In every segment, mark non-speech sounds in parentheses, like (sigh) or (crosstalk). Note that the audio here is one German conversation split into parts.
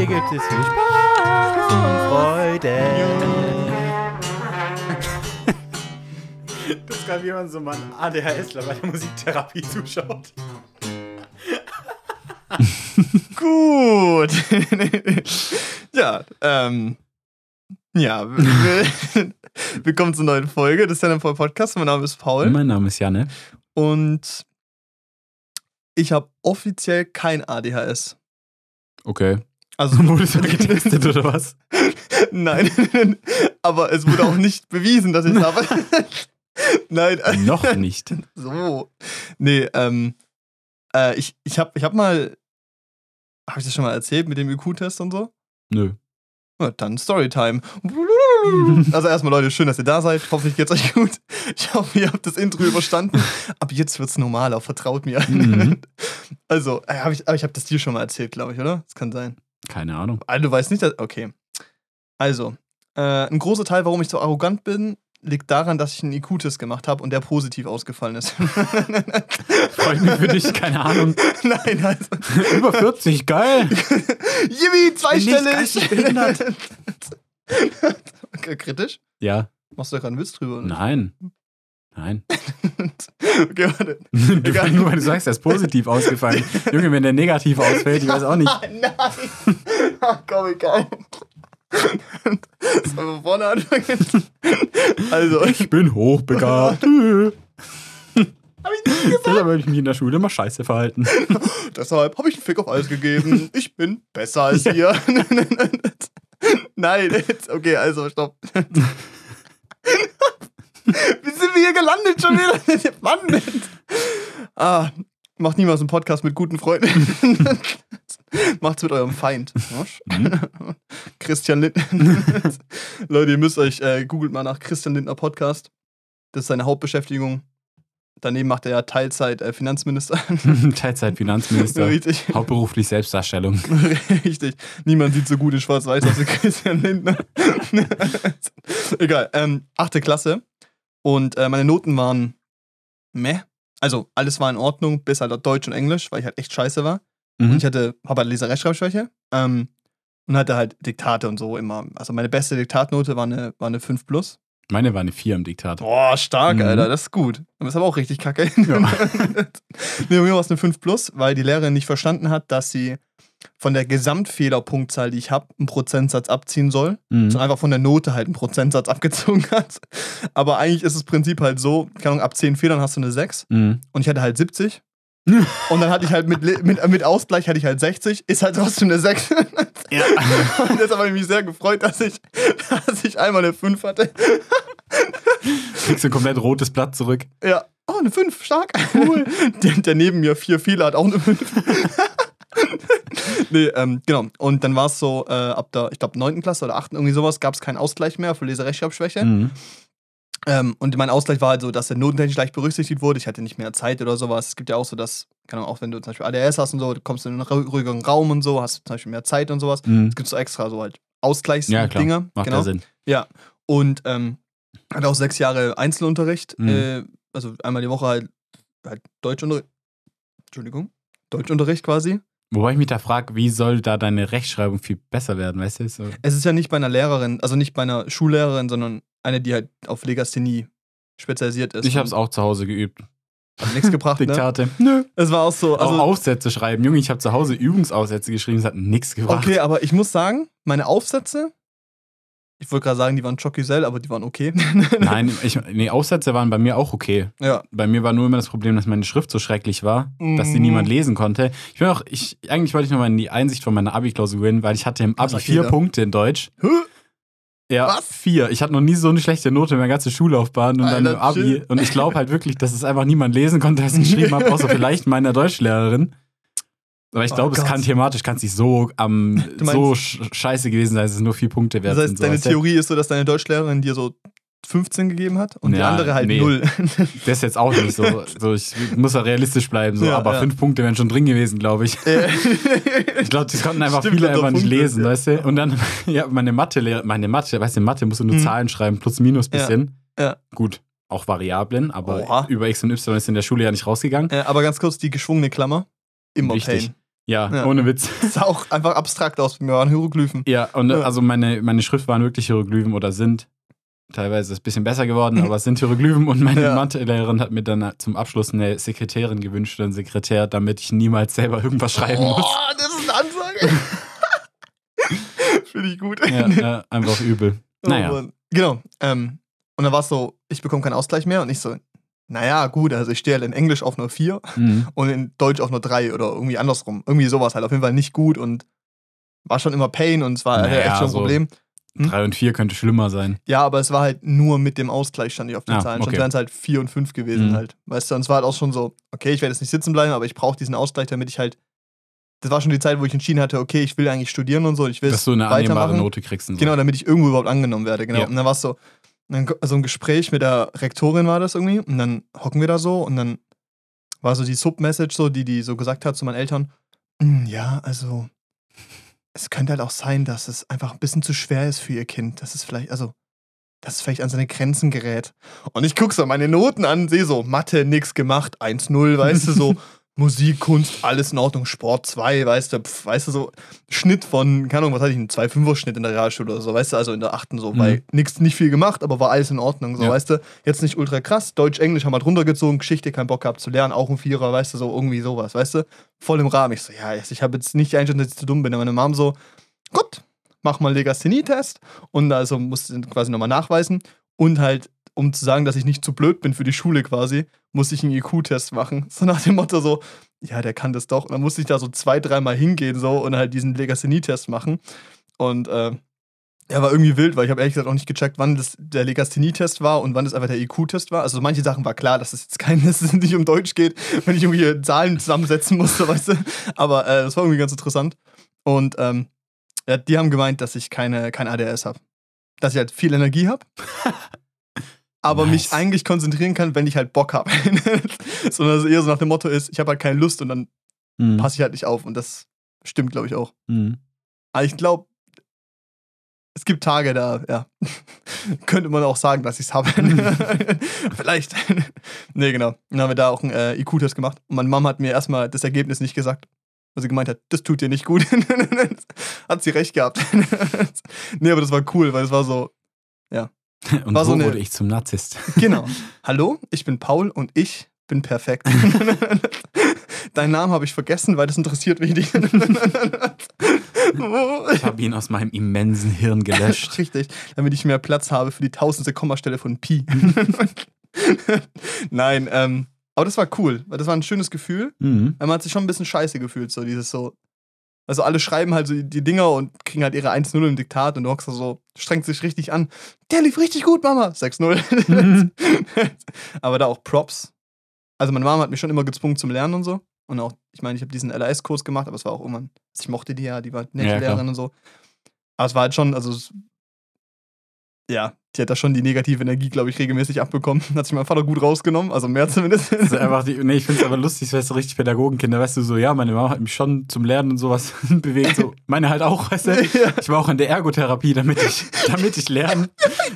Hier gibt es viel Spaß und Freude. (laughs) Das wie man so mal einen ADHSler bei der Musiktherapie zuschaut. (laughs) Gut. (laughs) ja, ähm. Ja, will- willkommen zur neuen Folge des Stand Up Podcast. Mein Name ist Paul Mein Name ist Janne. und ich habe offiziell kein ADHS. Okay. Also Wurde (laughs) es getestet oder was? Nein, (laughs) aber es wurde auch nicht bewiesen, dass ich es (laughs) habe. Nein, Noch nicht. so. Nee, ähm, äh, ich, ich habe ich hab mal, habe ich das schon mal erzählt mit dem IQ-Test und so? Nö. Ja, dann Storytime. Also erstmal Leute, schön, dass ihr da seid. Hoffentlich geht's euch gut. Ich hoffe, ihr habt das Intro überstanden. Ab jetzt wird's normaler, vertraut mir. Mhm. Also, äh, hab ich, aber ich habe das dir schon mal erzählt, glaube ich, oder? Das kann sein. Keine Ahnung. Also, du weißt nicht, dass. Okay. Also, äh, ein großer Teil, warum ich so arrogant bin, liegt daran, dass ich einen IQ-Test gemacht habe und der positiv ausgefallen ist. (laughs) Freut mich für dich, keine Ahnung. (laughs) Nein, also. (laughs) Über 40, geil. Jimmy, zweistellig! kritisch? Ja. Machst du da gerade einen Witz drüber? Nein. Nein. (laughs) okay, warte. (laughs) Du, Egal. nur weil du sagst, er ist positiv (laughs) ausgefallen. Junge, wenn der negativ ausfällt, ich weiß auch nicht. Nein! Ach komm, egal. Sollen wir vorne anfangen? Also, Ich bin hochbegabt. hab ich nicht gesagt. Deshalb habe ich mich in der Schule immer scheiße verhalten. Deshalb habe ich einen Fick auf alles gegeben. Ich bin besser als ihr. Nein, jetzt, okay, also stopp. Wir hier gelandet schon wieder? (laughs) Mann! Ah, macht niemals einen Podcast mit guten Freunden. (laughs) Macht's mit eurem Feind. Christian Lindner. (laughs) Leute, ihr müsst euch, äh, googelt mal nach Christian Lindner Podcast. Das ist seine Hauptbeschäftigung. Daneben macht er ja Teilzeit äh, Finanzminister. Teilzeit-Finanzminister. Richtig. Hauptberuflich Selbstdarstellung. Richtig. Niemand sieht so gut in Schwarz-Weiß aus wie Christian Lindner. Egal. Ähm, achte Klasse. Und äh, meine Noten waren meh. Also alles war in Ordnung, bis halt Deutsch und Englisch, weil ich halt echt scheiße war. Und Mhm. ich hatte, habe halt Leser-Rechtschreibschwäche. Ähm, und hatte halt Diktate und so immer. Also meine beste Diktatnote war eine, war eine 5 plus. Meine war eine 4 im Diktat. Boah, stark, Mhm. Alter, das ist gut. Aber das ist aber auch richtig kacke. Ja. (laughs) nee, bei mir war es eine 5 plus, weil die Lehrerin nicht verstanden hat, dass sie von der Gesamtfehlerpunktzahl, die ich habe, einen Prozentsatz abziehen soll. Mhm. sondern einfach von der Note halt einen Prozentsatz (laughs) abgezogen hat. Aber eigentlich ist das Prinzip halt so, keine Ahnung, ab 10 Fehlern hast du eine 6 Mhm. und ich hatte halt 70. (laughs) Und dann hatte ich halt mit, mit, mit Ausgleich hatte ich halt 60, ist halt trotzdem eine 6. Ja. (laughs) Und deshalb habe ich mich sehr gefreut, dass ich, dass ich einmal eine 5 hatte. Kriegst du ein komplett rotes Blatt zurück. Ja. Oh, eine 5, stark. Cool. der, der neben mir vier Fehler hat auch eine 5. nee, ähm, genau. Und dann war es so, äh, ab der, ich glaube, 9. Klasse oder 8. irgendwie sowas, gab es keinen Ausgleich mehr für Leserechtschreibschwäche. Mhm. Ähm, und mein Ausgleich war halt so, dass der notentechnisch leicht berücksichtigt wurde. Ich hatte nicht mehr Zeit oder sowas. Es gibt ja auch so, dass, keine Ahnung, auch wenn du zum Beispiel ADS hast und so, du kommst in einen ru- ruhigeren Raum und so, hast du zum Beispiel mehr Zeit und sowas. Mhm. Es gibt so extra so halt Ja, klar. Macht genau. ja Sinn. Und ähm, hatte auch sechs Jahre Einzelunterricht. Mhm. Äh, also einmal die Woche halt, halt Deutschunterricht. Entschuldigung. Deutschunterricht quasi. Wobei ich mich da frage, wie soll da deine Rechtschreibung viel besser werden, weißt du? So. Es ist ja nicht bei einer Lehrerin, also nicht bei einer Schullehrerin, sondern eine, die halt auf Legasthenie spezialisiert ist. Ich habe es auch zu Hause geübt. Hat nichts gebracht, (laughs) ne? Diktate. Nö. Es war auch so. auch Also, Aufsätze schreiben. Junge, ich habe zu Hause Übungsaufsätze geschrieben, es hat nichts gebracht. okay, aber ich muss sagen, meine Aufsätze, ich wollte gerade sagen, die waren Chocusel, aber die waren okay. (laughs) Nein, ich, nee, Aufsätze waren bei mir auch okay. Ja. Bei mir war nur immer das Problem, dass meine Schrift so schrecklich war, dass sie Mhm. niemand lesen konnte. Ich bin auch, ich, eigentlich wollte ich nochmal in die Einsicht von meiner Abi-Klausur gehen, weil ich hatte im Abi vier jeder? Punkte in Deutsch. Hä? Ja, Was? vier. Ich hatte noch nie so eine schlechte Note in meiner ganzen Schullaufbahn und dann Alter, im Abi. chill. Und ich glaube halt wirklich, dass es einfach niemand lesen konnte, was ich geschrieben habe, außer (laughs) vielleicht meine Deutschlehrerin. Aber ich Oh glaube, es kann thematisch kann es nicht so am meinst- so sch scheiße gewesen sein, dass es nur vier Punkte wert Das heißt, deine? Theorie ist so, dass deine Deutschlehrerin dir so 15 gegeben hat und die Ja, andere halt nee. null. (laughs) Das ist jetzt auch nicht so. so ich muss ja realistisch bleiben, so, Ja, aber ja. fünf Punkte wären schon drin gewesen, glaube ich. Ich glaube, das konnten einfach Stimmt, viele einfach nicht Punkte, lesen, weißt du? Und dann, (laughs) ja, meine Mathe, meine Mathe, weißt du, Mathe musst du nur Mhm. Zahlen schreiben, plus, minus, bisschen. Ja. Gut, auch Variablen, aber Oha. über X und Y ist in der Schule ja nicht rausgegangen. aber ganz kurz, die geschwungene Klammer, immer Wichtig. Pain. Ja, Ja. ohne Witz. Das (laughs) sah auch einfach abstrakt aus. Wir waren Hieroglyphen. Ja, und Ja. also meine, meine Schrift waren wirklich Hieroglyphen oder sind. Teilweise ist es ein bisschen besser geworden, (laughs) aber es sind Hieroglyphen und meine Ja. Mathelehrerin hat mir dann zum Abschluss eine Sekretärin gewünscht, oder einen Sekretär, damit ich niemals selber irgendwas schreiben muss. Oh, das ist eine Ansage. (laughs) Finde ich gut. Ja, ja, einfach übel. Oh Naja. Genau. Ähm, und dann war es so, ich bekomme keinen Ausgleich mehr und ich so, naja, gut, also ich stehe halt in Englisch auf nur 4 Mhm. und in Deutsch auf nur 3 oder irgendwie andersrum. Irgendwie sowas halt. Auf jeden Fall nicht gut und war schon immer Pain und es war Naja, echt schon ein so- Problem. Hm? Drei und vier könnte schlimmer sein. Ja, aber es war halt nur mit dem Ausgleich stand ich auf den Ah, Zahlen. Sonst okay. wären es halt 4 und 5 gewesen Mhm. halt. Weißt du, und es war halt auch schon so, okay, ich werde jetzt nicht sitzen bleiben, aber ich brauche diesen Ausgleich, damit ich halt. Das war schon die Zeit, wo ich entschieden hatte, okay, ich will eigentlich studieren und so, ich will Dass du eine annehmbare. Note kriegst. Und so. Genau, damit ich irgendwo überhaupt angenommen werde, genau. Ja. Und dann war es so, dann, so ein Gespräch mit der Rektorin war das irgendwie und dann hocken wir da so und dann war so die Submessage so, die die so gesagt hat zu meinen Eltern, "Hm, ja, also es könnte halt auch sein, dass es einfach ein bisschen zu schwer ist für ihr Kind, dass es vielleicht, also dass es vielleicht an seine Grenzen gerät. Und ich gucke so meine Noten an, sehe so, Mathe, nix gemacht, 1-0, weißt du, so (laughs) Musik, Kunst, alles in Ordnung, Sport 2, weißt du, pf, weißt du, so Schnitt von, keine Ahnung, was hatte ich, einen 2-5er-Schnitt in der Realschule oder so, weißt du, also in der achten so, Mhm. weil nix, nicht viel gemacht, aber war alles in Ordnung, so, Ja. weißt du, jetzt nicht ultra krass, Deutsch, Englisch haben wir drunter gezogen, Geschichte, keinen Bock gehabt zu lernen, auch ein Vierer, weißt du, so irgendwie sowas, weißt du, voll im Rahmen. Ich so, ja, ich habe jetzt nicht einschätzen, dass ich zu dumm bin, aber meine Mom so, gut, mach mal Legasthenie-Test und also musste ich quasi nochmal nachweisen und halt, um zu sagen, dass ich nicht zu blöd bin für die Schule quasi, musste ich einen IQ-Test machen. (laughs) So nach dem Motto so, ja, der kann das doch. Und dann musste ich da so zwei, dreimal hingehen so und halt diesen Legasthenie-Test machen. Und äh, er war irgendwie wild, weil ich habe ehrlich gesagt auch nicht gecheckt, wann das der Legasthenie-Test war und wann das einfach der IQ-Test war. Also manche Sachen war klar, dass es jetzt kein, (laughs) es nicht um Deutsch geht, wenn ich irgendwie Zahlen zusammensetzen musste, weißt du. Aber äh, das war irgendwie ganz interessant. Und ähm, ja, die haben gemeint, dass ich keine, kein ADS habe. Dass ich halt viel Energie habe. (laughs) aber Nice. mich eigentlich konzentrieren kann, wenn ich halt Bock habe. (laughs) Sondern dass es eher so nach dem Motto ist, ich habe halt keine Lust und dann Mhm. passe ich halt nicht auf. Und das stimmt, glaube ich, auch. Mhm. Aber ich glaube, es gibt Tage, da, ja, (laughs) könnte man auch sagen, dass ich es habe. (laughs) Vielleicht. nee, genau. Dann haben wir da auch einen äh, IQ-Test gemacht. Und meine Mom hat mir erstmal das Ergebnis nicht gesagt. Weil sie gemeint hat, das tut dir nicht gut. hat sie recht gehabt. nee, aber das war cool, weil es war so, (laughs) Und War so eine- wurde ich zum Narzisst. (laughs) genau. Hallo, ich bin Paul und ich bin perfekt. (laughs) Deinen Namen habe ich vergessen, weil das interessiert mich nicht. Ich habe ihn aus meinem immensen Hirn gelöscht. Richtig, damit ich mehr Platz habe für die tausendste Kommastelle von Pi. Nein, ähm, aber das war cool, weil das war ein schönes Gefühl. Mhm. Man hat sich schon ein bisschen scheiße gefühlt, so dieses so. Also alle schreiben halt so die- Dinger und kriegen halt ihre 1-0 im Diktat und du hockst da so, strengt sich richtig an. Der lief richtig gut, Mama. 6-0. Mhm. (laughs) Aber da auch Props. Also meine Mama hat mich schon immer gezwungen zum Lernen und so. Und auch, ich meine, ich habe diesen LAS-Kurs gemacht, aber es war auch irgendwann, ich mochte die ja, die war nette Ja, klar. Lehrerin und so. Aber es war halt schon, also es, ja, die hat da schon die negative Energie, glaube ich, regelmäßig abbekommen. (laughs) Hat sich mein Vater gut rausgenommen, also mehr zumindest. Das ist (laughs) einfach die, nee, ich finde es aber lustig, weißt du, richtig Pädagogenkinder, weißt du, so, ja, meine Mama hat mich schon zum Lernen und sowas (laughs) bewegt, so, meine halt auch, weißt du. Ja. Ich war auch in der Ergotherapie, damit ich, damit ich lerne,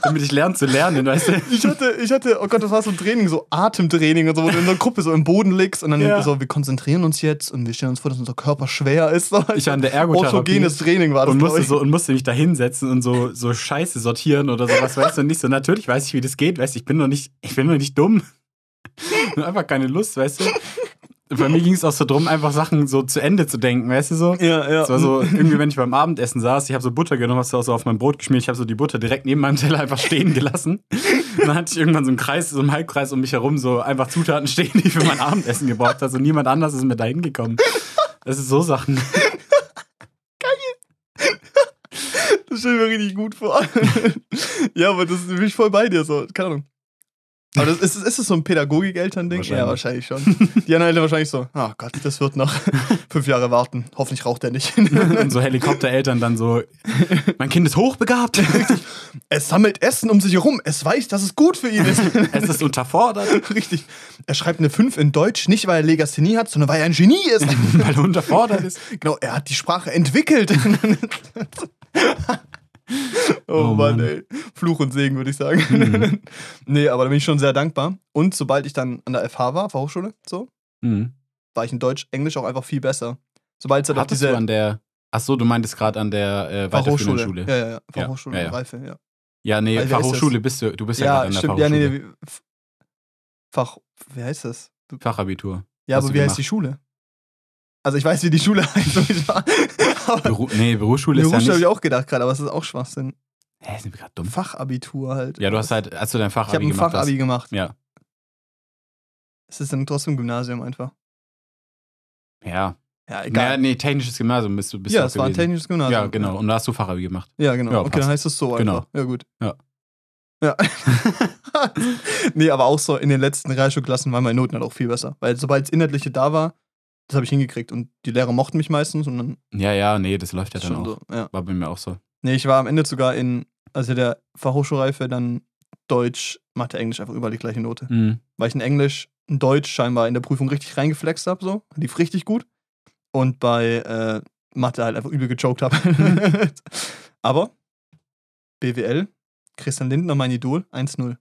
damit ich lerne zu lernen, weißt du. Ich hatte, ich hatte, oh Gott, das war so ein Training, so Atemtraining und so, wo du in der Gruppe so im Boden liegst und dann Ja. so, wir konzentrieren uns jetzt und wir stellen uns vor, dass unser Körper schwer ist. Ich war in der Ergotherapie Autogenes Training war das, und musste, so, und musste mich da hinsetzen und so, so Scheiße sortieren oder sowas, weißt du, und nicht so, natürlich weiß ich, wie das geht, weißt du, ich bin doch nicht, ich bin doch nicht dumm. (laughs) Nur einfach keine Lust, weißt du. Bei mir ging es auch so drum, einfach Sachen so zu Ende zu denken, weißt du so. Ja, ja. Es war so, irgendwie, wenn ich beim Abendessen saß, ich habe so Butter genommen, hast du auch so auf mein Brot geschmiert, ich habe so die Butter direkt neben meinem Teller einfach stehen gelassen. Und dann hatte ich irgendwann so einen Kreis, so einen Halbkreis um mich herum, so einfach Zutaten stehen, die ich für mein Abendessen gebraucht habe. Und niemand anders ist mir da hingekommen. Das ist so Sachen. Das stelle ich mir richtig gut vor. (laughs) ja, aber das bin ich voll bei dir so. Keine Ahnung. Aber das, ist, ist das so ein Pädagogik-Eltern-Ding? Ja, wahrscheinlich schon. Die anderen Eltern wahrscheinlich so, oh Gott, das wird noch (laughs) fünf Jahre warten. Hoffentlich raucht er nicht. (laughs) Und so Helikoptereltern dann so, mein Kind ist hochbegabt, es sammelt Essen um sich herum. Es weiß, dass es gut für ihn ist. es ist unterfordert, Richtig. Er schreibt eine 5 in Deutsch, nicht weil er Legasthenie hat, sondern weil er ein Genie ist. weil er unterfordert ist. genau, er hat die Sprache entwickelt. (laughs) oh, Oh Mann, Mann. ey. Fluch und Segen, würde ich sagen. Mhm. (laughs) nee, aber da bin ich schon sehr dankbar. Und sobald ich dann an der FH war, Fachhochschule, so, Mhm. war ich in Deutsch, Englisch auch einfach viel besser. Sobald es halt Hattest diese du an der. Ach so, du meintest gerade an der äh, weiterführenden Fachhochschule. Schule. Ja, ja, ja. Ja, Fachhochschule ja, ja. Reife, ja. Ja, nee, Weil Fachhochschule bist du. Du bist ja, Ja, gerade an der stimmt. Ja, Fachhochschule. nee, nee. Fach, wie heißt das? Fachabitur. Ja, aber du wie heißt gemacht? die Schule? Also ich weiß, wie die Schule (laughs) heißt. (laughs) Beru nee, Berufsschule ist ja Berufsschule habe nicht. ich auch gedacht gerade, aber es ist auch Schwachsinn. Hä, sind wir gerade dumm? Fachabitur halt. Ja, du hast halt, als du dein Ich habe Fachabi ein gemacht Fachabi gemacht. Ja. Es ist dann trotzdem Gymnasium einfach. hast. Ja. Ja, Naja, egal. nee, technisches Gymnasium bist du bist ja, es war ein technisches Gymnasium. Ja, genau. Und da hast du Fachabi gemacht. Ja, genau. Ja, okay, passt. dann heißt es so Genau. einfach. Ja, gut. Ja. Ja. (laughs) nee, aber auch so in den letzten Realschulklassen waren meine Noten halt auch viel besser. Weil sobald das Inhaltliche da war, das habe ich hingekriegt. Und die Lehrer mochten mich meistens und dann Ja, ja, nee, das läuft ja dann schon auch. so. Ja. War bei mir auch so. Nee, ich war am Ende sogar in, also der Fachhochschulreife, dann Deutsch, Mathe, Englisch einfach überall die gleiche Note. Mhm. Weil ich in Englisch, in Deutsch scheinbar in der Prüfung richtig reingeflext habe, so. Lief richtig gut. Und bei äh, Mathe halt einfach übel gejoked habe. (laughs) Aber BWL, Christian Lindner, mein Idol, 1-0.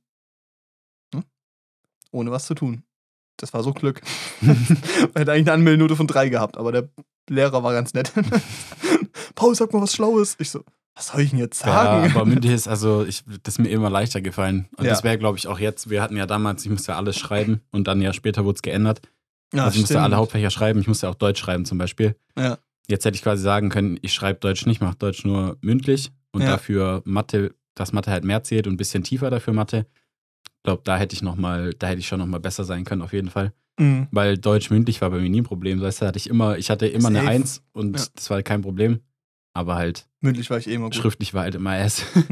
Hm? Ohne was zu tun. Das war so Glück. (laughs) Er hätte eigentlich eine Anmeldenote von 3 gehabt, aber der Lehrer war ganz nett. (laughs) Paul, sag mal was Schlaues. Ich so, was soll ich denn jetzt Ja, sagen? aber mündlich ist, also, ich, das ist mir immer leichter gefallen. Und Ja. das wäre, glaube ich, auch jetzt. Wir hatten ja damals, ich musste ja alles schreiben und dann ja später wurde es geändert. ja, also ich musste stimmt. alle Hauptfächer schreiben, ich musste auch Deutsch schreiben zum Beispiel. Ja. Jetzt hätte ich quasi sagen können, ich schreibe Deutsch nicht, mache Deutsch nur mündlich und Ja. dafür Mathe, dass Mathe halt mehr zählt und ein bisschen tiefer dafür Mathe. Ich glaube, da hätte ich noch mal, da hätte ich schon noch mal besser sein können, auf jeden Fall. Mhm. Weil Deutsch mündlich war bei mir nie ein Problem. Weißt du, hatte ich immer, ich hatte immer eine Safe. Eins und Ja. das war kein Problem. Aber halt, Mündlich war ich eh immer gut. schriftlich war halt immer S. (laughs)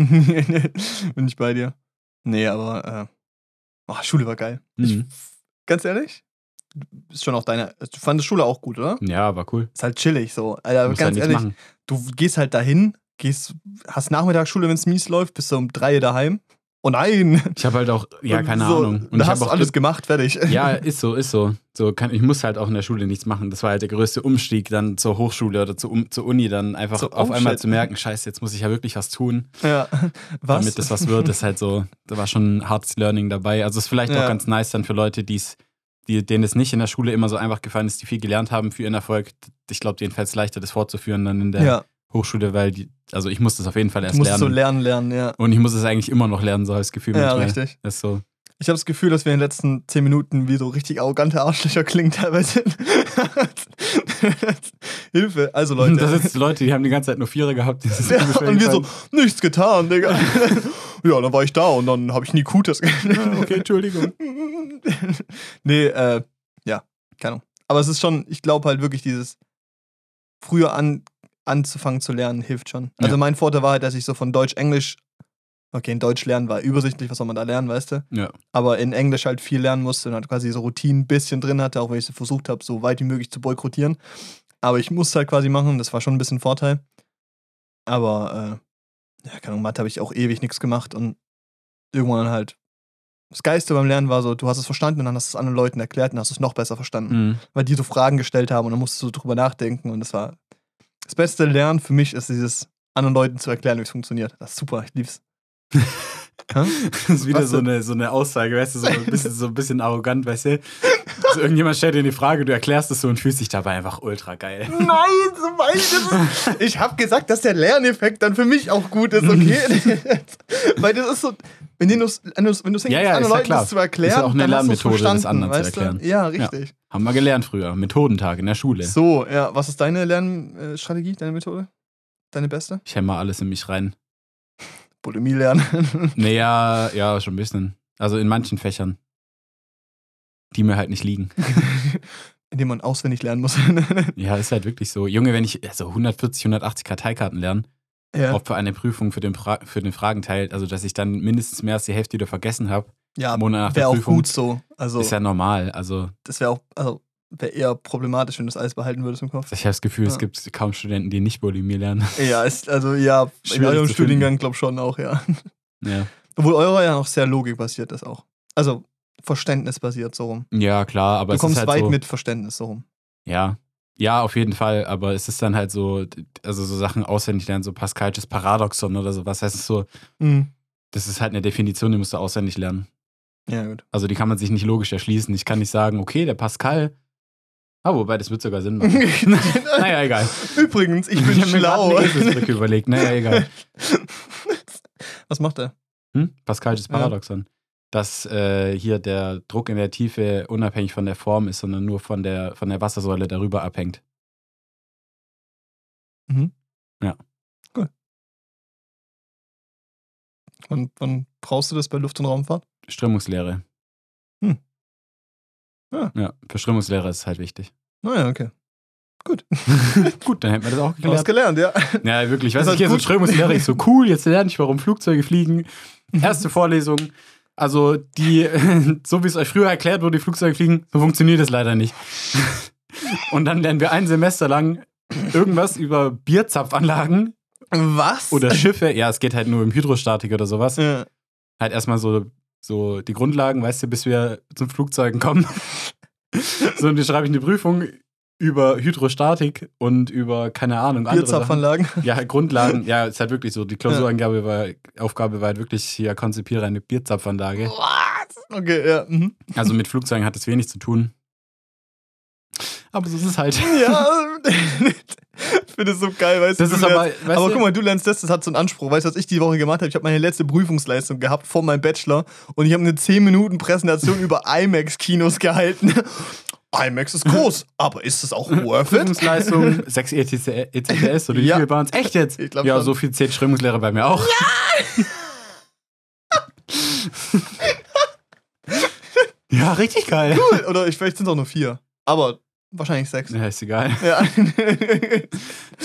Bin ich bei dir. Nee, aber äh, oh, Schule war geil. Ich, Mhm. ganz ehrlich, du bist schon auch deine. Du fandest Schule auch gut, oder? Ja, war cool. Ist halt chillig so. Alter, Muss halt ganz nichts ehrlich, machen. du gehst halt dahin, gehst, hast Nachmittagsschule, wenn es mies läuft, bist du um drei daheim. Oh nein! Ich habe halt auch, ja, keine so, Ahnung. Und da ich hast habe du auch alles gemacht, fertig. (laughs) Ja, ist so, ist so. so kann, ich muss halt auch in der Schule nichts machen. Das war halt der größte Umstieg dann zur Hochschule oder zur, um, zur Uni, dann einfach So, auf oh, einmal shit. zu merken, scheiße, jetzt muss ich ja wirklich was tun, ja. (laughs) Was? damit das was wird. Ist halt so, da war schon ein hartes Learning dabei. Also ist vielleicht Ja. auch ganz nice dann für Leute, die's, die, denen es nicht in der Schule immer so einfach gefallen ist, die viel gelernt haben für ihren Erfolg. Ich glaube, denen fällt es leichter, das fortzuführen dann in der ja, Hochschule, weil die, also ich muss das auf jeden Fall du erst musst lernen. so lernen, lernen, ja. Und ich muss es eigentlich immer noch lernen, so habe ich das Gefühl. Ja, manchmal. richtig. Das ist so. Ich habe das Gefühl, dass wir in den letzten zehn Minuten wie so richtig arrogante Arschlöcher klingen teilweise. (laughs) Hilfe. Also Leute. Da sitzen Leute, die haben die ganze Zeit nur Vierer gehabt. Das ja, und wir so, nichts getan, Digga. (laughs) ja, dann war ich da und dann habe ich nie Gutes Ja, okay, Entschuldigung. (laughs) nee, äh, ja, keine Ahnung. Aber es ist schon, ich glaube halt wirklich dieses früher an, anzufangen zu lernen hilft schon. Also Ja. mein Vorteil war halt, dass ich so von Deutsch, Englisch, okay, in Deutsch lernen war übersichtlich, was soll man da lernen, weißt du? Ja. aber in Englisch halt viel lernen musste und halt quasi so Routinen ein bisschen drin hatte, auch wenn ich so versucht habe, so weit wie möglich zu boykottieren. Aber ich musste halt quasi machen, das war schon ein bisschen Vorteil. Aber, äh, ja, keine Ahnung, Mathe habe ich auch ewig nichts gemacht und irgendwann halt. Das Geiste beim Lernen war so, du hast es verstanden und dann hast du es anderen Leuten erklärt und hast es noch besser verstanden. Mhm. Weil die so Fragen gestellt haben und dann musstest du drüber nachdenken und das war. Das beste Lernen für mich ist dieses, anderen Leuten zu erklären, wie es funktioniert. Das ist super, ich lieb's. (laughs) Das ist wieder so eine, so eine Aussage, weißt du, so ein bisschen, so ein bisschen arrogant, weißt du? So, irgendjemand stellt dir eine Frage, du erklärst es so und fühlst dich dabei einfach ultra geil. Nein, so meine ich das. ist- Ich habe gesagt, dass der Lerneffekt dann für mich auch gut ist, okay? (laughs) (laughs) Weil das ist so, wenn du es du's Ja, ja, anderen ist ja Leuten klar. das zu erklären, Ist ja auch eine Lernmethode, das anderen zu weißt du? erklären. Ja, richtig. Haben wir gelernt früher. Methodentag in der Schule. So, ja, was ist deine Lernstrategie, deine Methode? Deine beste? Ich hämmer alles in mich rein. Bulimie lernen. (laughs) Naja, ja, schon ein bisschen. Also in manchen Fächern. Die mir halt nicht liegen. (laughs) Indem man auswendig lernen muss. (laughs) Ja, ist halt wirklich so. Junge, wenn ich also 140, 180 Karteikarten lerne, ja, ob für eine Prüfung für den, Fra für den Fragenteil, also dass ich dann mindestens mehr als die Hälfte wieder vergessen habe, ja Monat nach der wäre auch gut so. Also, ist ja normal. Also das wäre auch, also, wäre eher problematisch, wenn du das alles behalten würdest im Kopf. ich habe das Gefühl, es Ja. gibt kaum Studenten, die nicht Bulimie lernen. (laughs) Ja, ist, also, ja, in eurem Studiengang, glaube schon auch, ja. Ja. Obwohl eurer ja noch sehr logikbasiert ist auch. Also verständnisbasiert so rum. ja, klar, aber du es kommst ist halt weit so, mit Verständnis so rum. Ja. Ja, auf jeden Fall, aber es ist dann halt so, also so Sachen auswendig lernen, so Pascalsches Paradoxon oder sowas. heißt es so, das ist halt eine Definition, die musst du auswendig lernen. Ja, gut. Also die kann man sich nicht logisch erschließen. Ich kann nicht sagen, okay, der Pascal Ah, wobei, das wird sogar Sinn machen. (laughs) naja, egal. Übrigens, ich bin ich habe mir schlau. gerade eine Eselsbrücke überlegt. Naja, egal. (laughs) Was macht er? Hm? Pascalsches. Paradoxon. Dass äh, hier der Druck in der Tiefe unabhängig von der Form ist, sondern nur von der, von der Wassersäule darüber abhängt. Mhm. Ja. Cool. Wann, wann brauchst du das bei Luft- und Raumfahrt? Strömungslehre. Hm. Ja. Ja, für Strömungslehre ist es halt wichtig. Naja, okay. Gut. (laughs) Gut, dann hätten wir das auch (laughs) Du hast gelernt, ja. Ja, wirklich. Weißt du, ist hier so gut. Strömungslehre, ich so (laughs) cool, jetzt lerne ich, warum Flugzeuge fliegen. Erste Vorlesung. Also, die, (laughs) so wie es euch früher erklärt wurde, die Flugzeuge fliegen, so funktioniert es leider nicht. (laughs) Und dann lernen wir ein Semester lang irgendwas über Bierzapfanlagen Was? oder Schiffe. Ja, es geht halt nur um Hydrostatik oder sowas. Ja. Halt erstmal so, so die Grundlagen, weißt du, bis wir zum Flugzeugen kommen. (laughs) so, und dann schreibe ich eine Prüfung über Hydrostatik und über, keine Ahnung, andere Sachen. Bierzapfanlagen. Ja, halt Grundlagen, ja, ist halt wirklich so. Die Klausurangabe war, Aufgabe war halt wirklich hier konzipiere eine Bierzapfanlage. Was? Okay, ja. Mhm. Also mit Flugzeugen hat es wenig zu tun. Aber so ist es halt. Ja, ich (laughs) finde es so geil, weißt Das du. ist aber, lernst, aber guck mal, du lernst das, das hat so einen Anspruch. Weißt du, was ich die Woche gemacht habe? Ich habe meine letzte Prüfungsleistung gehabt vor meinem Bachelor und ich habe eine 10 Minuten Präsentation (laughs) über IMAX-Kinos gehalten. IMAX ist groß, (laughs) aber ist es auch worth it? Prüfungsleistung, 6 (laughs) ETC, ECTS oder wie Ja. viel waren es? Echt jetzt? Glaub ja, so viel zählt Strömungslehre bei mir auch. Ja! (laughs) ja, richtig geil. Cool. Oder ich, vielleicht sind es auch nur vier. Aber wahrscheinlich sechs. Ja, ist egal. Ja.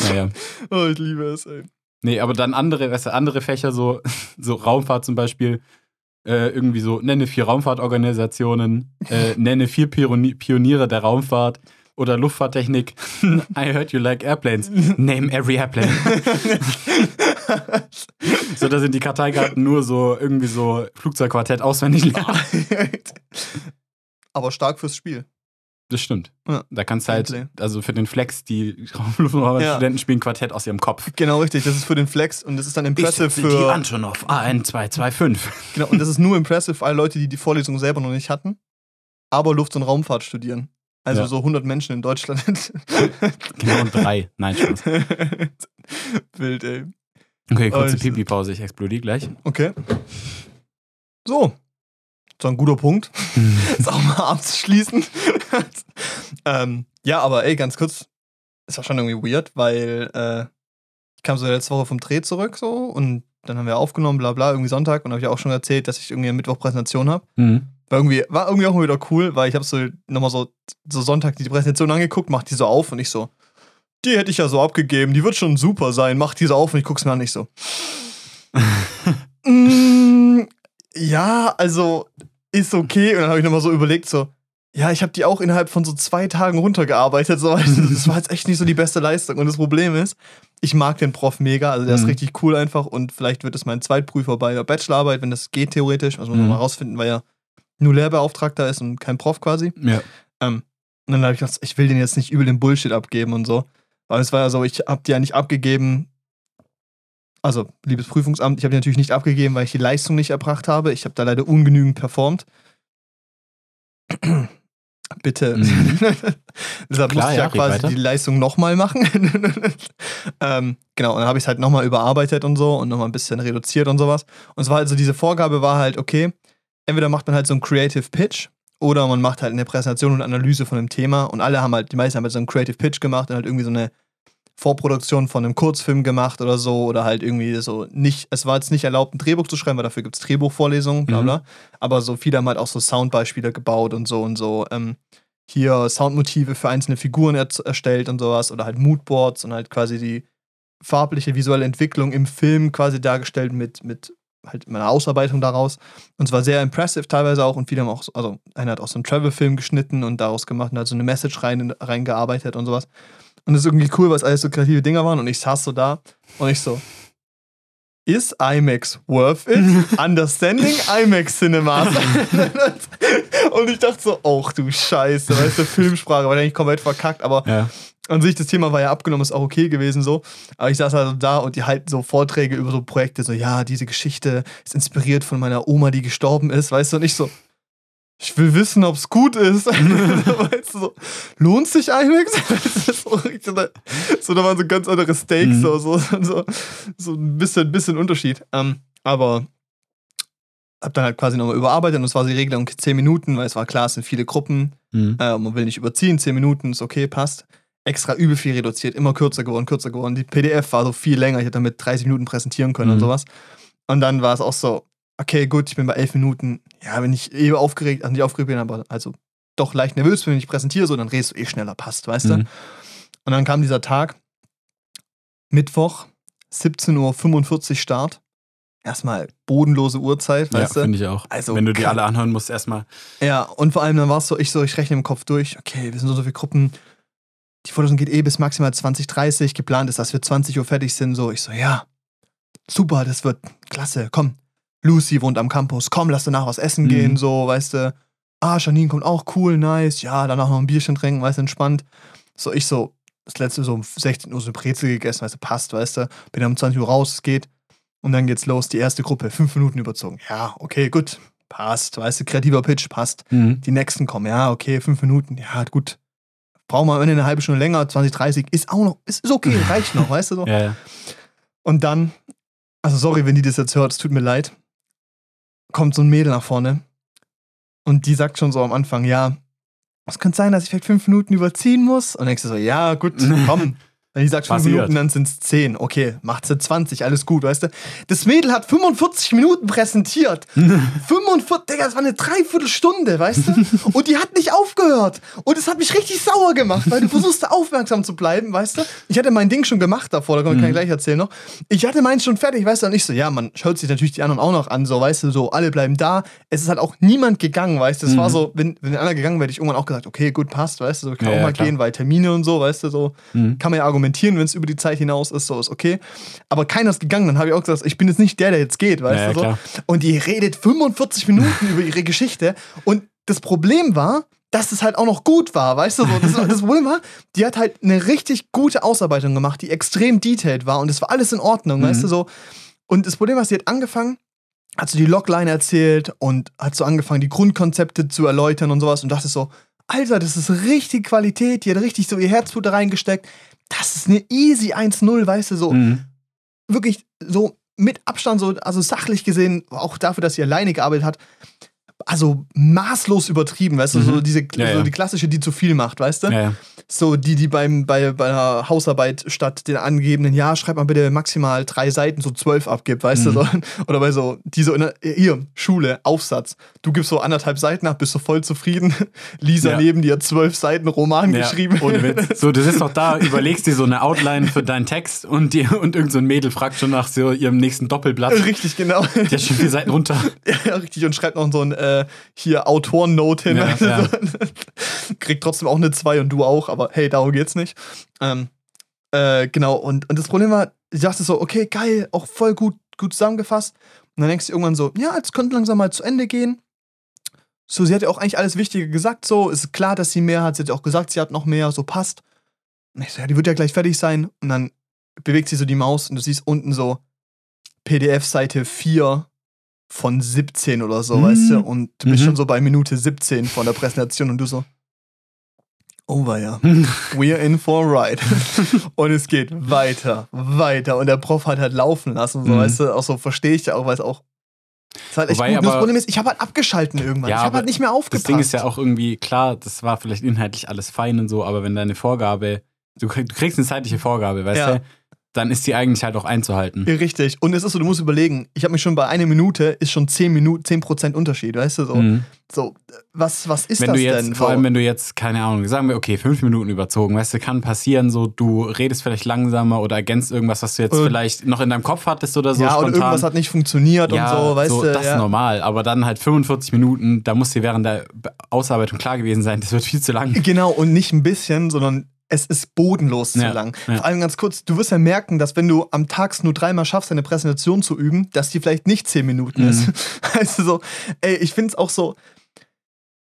Naja. oh, ich liebe es, ey. Nee, aber dann andere, weißt du, andere Fächer, so, so Raumfahrt zum Beispiel, äh, irgendwie so, nenne vier Raumfahrtorganisationen, äh, (laughs) nenne vier Pioni Pioniere der Raumfahrt oder Luftfahrttechnik. (laughs) I heard you like airplanes. Name every airplane. (laughs) so, da sind die Karteikarten nur so irgendwie so Flugzeugquartett auswendig lernen. aber stark fürs Spiel. Das stimmt. Ja. Da kannst du halt, also für den Flex, die (laughs) Luftfahrtstudenten spielen Quartett aus ihrem Kopf. Genau richtig, das ist für den Flex und das ist dann impressive Ich die für. Antonov AN225. Genau, und das ist nur impressive für alle Leute, die die Vorlesung selber noch nicht hatten, aber Luft- und Raumfahrt studieren. Also Ja. so 100 Menschen in Deutschland. (laughs) Genau, und drei. Nein, Spaß. (laughs) Wild, ey. Okay, kurze Also- Pipi-Pause, ich explodiere gleich. Okay. So. Das war ein guter Punkt, das auch mal abzuschließen. Ähm, ja, aber ey, ganz kurz, es war schon irgendwie weird, weil äh, ich kam so letzte Woche vom Dreh zurück so und dann haben wir aufgenommen, bla bla, irgendwie Sonntag und habe ich auch schon erzählt, dass ich irgendwie am Mittwoch Präsentation habe. Mhm. War irgendwie, war irgendwie auch mal wieder cool, weil ich habe so nochmal so, so Sonntag die Präsentation angeguckt, mach die so auf und ich so, die hätte ich ja so abgegeben, die wird schon super sein, mach die so auf und ich guck's mir an, ich so. (laughs) mm, ja, also ist okay. Und dann habe ich nochmal so überlegt, so, ja, ich habe die auch innerhalb von so zwei Tagen runtergearbeitet. So, das war jetzt echt nicht so die beste Leistung. Und das Problem ist, ich mag den Prof mega, also der ist Mhm. richtig cool einfach und vielleicht wird es mein Zweitprüfer bei der Bachelorarbeit, wenn das geht theoretisch. Also muss man Mhm. mal rausfinden, weil er nur Lehrbeauftragter ist und kein Prof quasi. Ja. Ähm, und dann habe ich gedacht, ich will den jetzt nicht übel den Bullshit abgeben und so. Weil es war ja so, ich habe die ja nicht abgegeben. Also, liebes Prüfungsamt, ich habe die natürlich nicht abgegeben, weil ich die Leistung nicht erbracht habe. Ich habe da leider ungenügend performt. Bitte. Mhm. (laughs) Deshalb Klar, musste ich ja, ja quasi weiter. die Leistung nochmal machen. (laughs) ähm, genau, und dann habe ich es halt nochmal überarbeitet und so und nochmal ein bisschen reduziert und sowas. Und es war halt so, diese Vorgabe war halt, okay, entweder macht man halt so einen Creative Pitch oder man macht halt eine Präsentation und Analyse von einem Thema und alle haben halt, die meisten haben halt so einen Creative Pitch gemacht und halt irgendwie so eine Vorproduktion von einem Kurzfilm gemacht oder so oder halt irgendwie so nicht, es war jetzt nicht erlaubt, ein Drehbuch zu schreiben, weil dafür gibt es Drehbuchvorlesungen, bla Mhm. bla. Aber so viele haben halt auch so Soundbeispiele gebaut und so und so. Ähm, hier Soundmotive für einzelne Figuren er erstellt und sowas oder halt Moodboards und halt quasi die farbliche visuelle Entwicklung im Film quasi dargestellt mit, mit halt meiner Ausarbeitung daraus. Und es war sehr impressive teilweise auch und viele haben auch, so, also einer hat auch so einen Travel-Film geschnitten und daraus gemacht und hat so eine Message rein, reingearbeitet und sowas. Und das ist irgendwie cool, weil es alles so kreative Dinger waren und ich saß so da und ich so, ist IMAX worth it? (laughs) Understanding IMAX Cinemas. (laughs) und ich dachte so, ach du Scheiße, weißt du, Filmsprache, war eigentlich komplett verkackt, aber Ja. an sich, das Thema war ja abgenommen, ist auch okay gewesen so. Aber ich saß also da und die halten so Vorträge über so Projekte, so, ja, diese Geschichte ist inspiriert von meiner Oma, die gestorben ist, weißt du, und ich so, ich will wissen, ob es gut ist. (laughs) weißt du, so, lohnt sich eigentlich? (laughs) so, da waren so ganz andere Steaks, Mhm. so, so, so, so ein bisschen, bisschen Unterschied. Ähm, aber hab dann halt quasi nochmal überarbeitet und es war die Regelung 10 Minuten, weil es war klar, es sind viele Gruppen. Mhm. Äh, man will nicht überziehen, 10 Minuten ist okay, passt. Extra übel viel reduziert, immer kürzer geworden, kürzer geworden. Die PDF war so viel länger, ich hätte damit 30 Minuten präsentieren können und Mhm. sowas. Und dann war es auch so, okay, gut, ich bin bei 11 Minuten. Ja, wenn ich eh aufgeregt, also nicht aufgeregt bin, aber also doch leicht nervös bin, wenn ich präsentiere, so, dann redest du eh schneller, passt, weißt du? Mhm. Und dann kam dieser Tag, Mittwoch, 17.45 Uhr Start. Erstmal bodenlose Uhrzeit, Ja, weißt du? finde ich auch. Also, Wenn du die alle anhören musst, erstmal. Ja, und vor allem dann war es so, ich so, ich rechne im Kopf durch, okay, wir sind so, so viele Gruppen, die Vorlesung geht eh bis maximal 20, 30, geplant ist, dass wir 20 Uhr fertig sind, so, ich so, ja, super, das wird klasse, komm, Lucy wohnt am Campus, komm, lass danach was essen Mhm. gehen, so, weißt du, ah, Janine kommt auch, cool, nice, ja, danach noch ein Bierchen trinken, weißt du, entspannt. So, ich so, das letzte so um 16 Uhr so eine Brezel gegessen, weißt du, passt, weißt du, bin dann um 20 Uhr raus, es geht. Und dann geht's los, die erste Gruppe, fünf Minuten überzogen. Ja, okay, gut, passt, weißt du, kreativer Pitch, passt. Mhm. Die nächsten kommen, ja, okay, fünf Minuten, ja, gut. Brauchen wir eine halbe Stunde länger, 20, 30, ist auch noch, ist, ist okay, (laughs) reicht noch, weißt du so. Ja, ja. Und dann, also sorry, wenn die das jetzt hört, es tut mir leid, kommt so ein Mädel nach vorne und die sagt schon so am Anfang, ja, es könnte sein, dass ich vielleicht fünf Minuten überziehen muss. Und dann denkst du so, ja, gut, (laughs) komm. Wenn die sagt fünf Passiert. Minuten, dann sind es zehn. Okay, macht sie 20, alles gut, weißt du. Das Mädel hat 45 Minuten präsentiert. (laughs) 45, Digga, das war eine Dreiviertelstunde, weißt du? Und die hat nicht aufgehört. Und es hat mich richtig sauer gemacht, weil du versuchst da aufmerksam zu bleiben, weißt du? Ich hatte mein Ding schon gemacht davor, da kann ich Mhm. gleich erzählen noch. Ich hatte meins schon fertig, weißt du? Und ich so, ja, man schaut sich natürlich die anderen auch noch an, so, weißt du, so, alle bleiben da. Es ist halt auch niemand gegangen, weißt du? Es war Mhm. so, wenn, wenn einer gegangen wäre, hätte ich irgendwann auch gesagt, okay, gut, passt, weißt du, so, ich kann Ja, auch ja, mal klar. gehen, weil Termine und so, weißt du, so. Mhm. Kann man ja argumentieren, wenn es über die Zeit hinaus ist, so ist okay. Aber keiner ist gegangen, dann habe ich auch gesagt, ich bin jetzt nicht der, der jetzt geht, weißt Ja, du so. klar. Und die redet 45 Minuten über ihre Geschichte. Und das Problem war, dass es halt auch noch gut war, weißt du so. Das, das Problem war, die hat halt eine richtig gute Ausarbeitung gemacht, die extrem detailed war und es war alles in Ordnung, weißt Mhm. du so. Und das Problem war, sie hat angefangen, hat so die Logline erzählt und hat so angefangen, die Grundkonzepte zu erläutern und sowas und dachte so, Alter, das ist richtig Qualität, die hat richtig so ihr Herzblut da reingesteckt. Das ist eine easy 1-0, weißt du, so Mhm. wirklich so mit Abstand, so, also sachlich gesehen, auch dafür, dass sie alleine gearbeitet hat, also maßlos übertrieben, weißt du, Mhm. so diese Ja, so die klassische, die zu viel macht, weißt du? Ja. So die, die beim, bei, bei einer Hausarbeit statt den angegebenen, ja, schreib mal bitte maximal drei Seiten, so zwölf abgibt, weißt du? Mhm. So. (laughs) Oder bei so, die so in der, hier, Schule, Aufsatz. Du gibst so anderthalb Seiten ab, bist so voll zufrieden. (laughs) Lisa neben dir zwölf Seiten Roman geschrieben. Ohne Witz. (laughs) So, du sitzt noch da, überlegst dir so eine Outline für deinen Text und, die, und irgend so ein Mädel fragt schon nach so ihrem nächsten Doppelblatt. Richtig, genau. Hat schon vier Seiten runter. Ja, richtig. Und schreibt noch so ein äh, hier Autoren-Note hin. Ja, (laughs) ja. (laughs) Kriegt trotzdem auch eine 2 und du auch, aber hey, darum geht's nicht. Ähm, äh, genau, und, und das Problem war, ich dachte so, okay, geil, auch voll gut, gut zusammengefasst. Und dann denkst du irgendwann so, ja, jetzt könnte langsam mal zu Ende gehen. So, sie hat ja auch eigentlich alles Wichtige gesagt, so, ist klar, dass sie mehr hat, sie hat ja auch gesagt, sie hat noch mehr, so passt. Und ich so, ja, die wird ja gleich fertig sein. Und dann bewegt sie so die Maus und du siehst unten so PDF-Seite 4 von 17 oder so, Mhm. weißt du? Und du bist Mhm. schon so bei Minute 17 von der Präsentation und du so, over ja. (laughs) We're in for a ride. (laughs) und es geht weiter, weiter. Und der Prof hat halt laufen lassen, so, Mhm. weißt du? Auch so verstehe ich ja auch, weil es auch. Es halt echt Wobei gut. Nur das aber- Problem ist, ich habe halt abgeschalten irgendwann. Ja, ich habe aber halt nicht mehr Das aufgepasst. Ding ist ja auch irgendwie, klar, das war vielleicht inhaltlich alles fein und so, aber wenn deine Vorgabe, du kriegst eine zeitliche Vorgabe, weißt Ja. du, dann ist die eigentlich halt auch einzuhalten. Richtig. Und es ist so, du musst überlegen, ich habe mich schon bei einer Minute, ist schon 10 Minuten, 10% Unterschied, weißt du? So, Mhm. so was, was ist Wenn das du jetzt, denn? vor allem wenn du jetzt, keine Ahnung, sagen wir, okay, fünf Minuten überzogen, weißt du, kann passieren, so, du redest vielleicht langsamer oder ergänzt irgendwas, was du jetzt Und- vielleicht noch in deinem Kopf hattest oder so ja, spontan. und irgendwas hat nicht funktioniert ja, und so, weißt so, du? das ja. ist normal, aber dann halt 45 Minuten, da muss dir während der Be- Ausarbeitung klar gewesen sein, das wird viel zu lang. Genau, und nicht ein bisschen, sondern es ist bodenlos zu Ja, lang. ja. Vor allem ganz kurz, du wirst ja merken, dass wenn du am Tag nur dreimal schaffst, eine Präsentation zu üben, dass die vielleicht nicht zehn Minuten Mhm. ist. (laughs) Also so, ey, ich finde es auch so.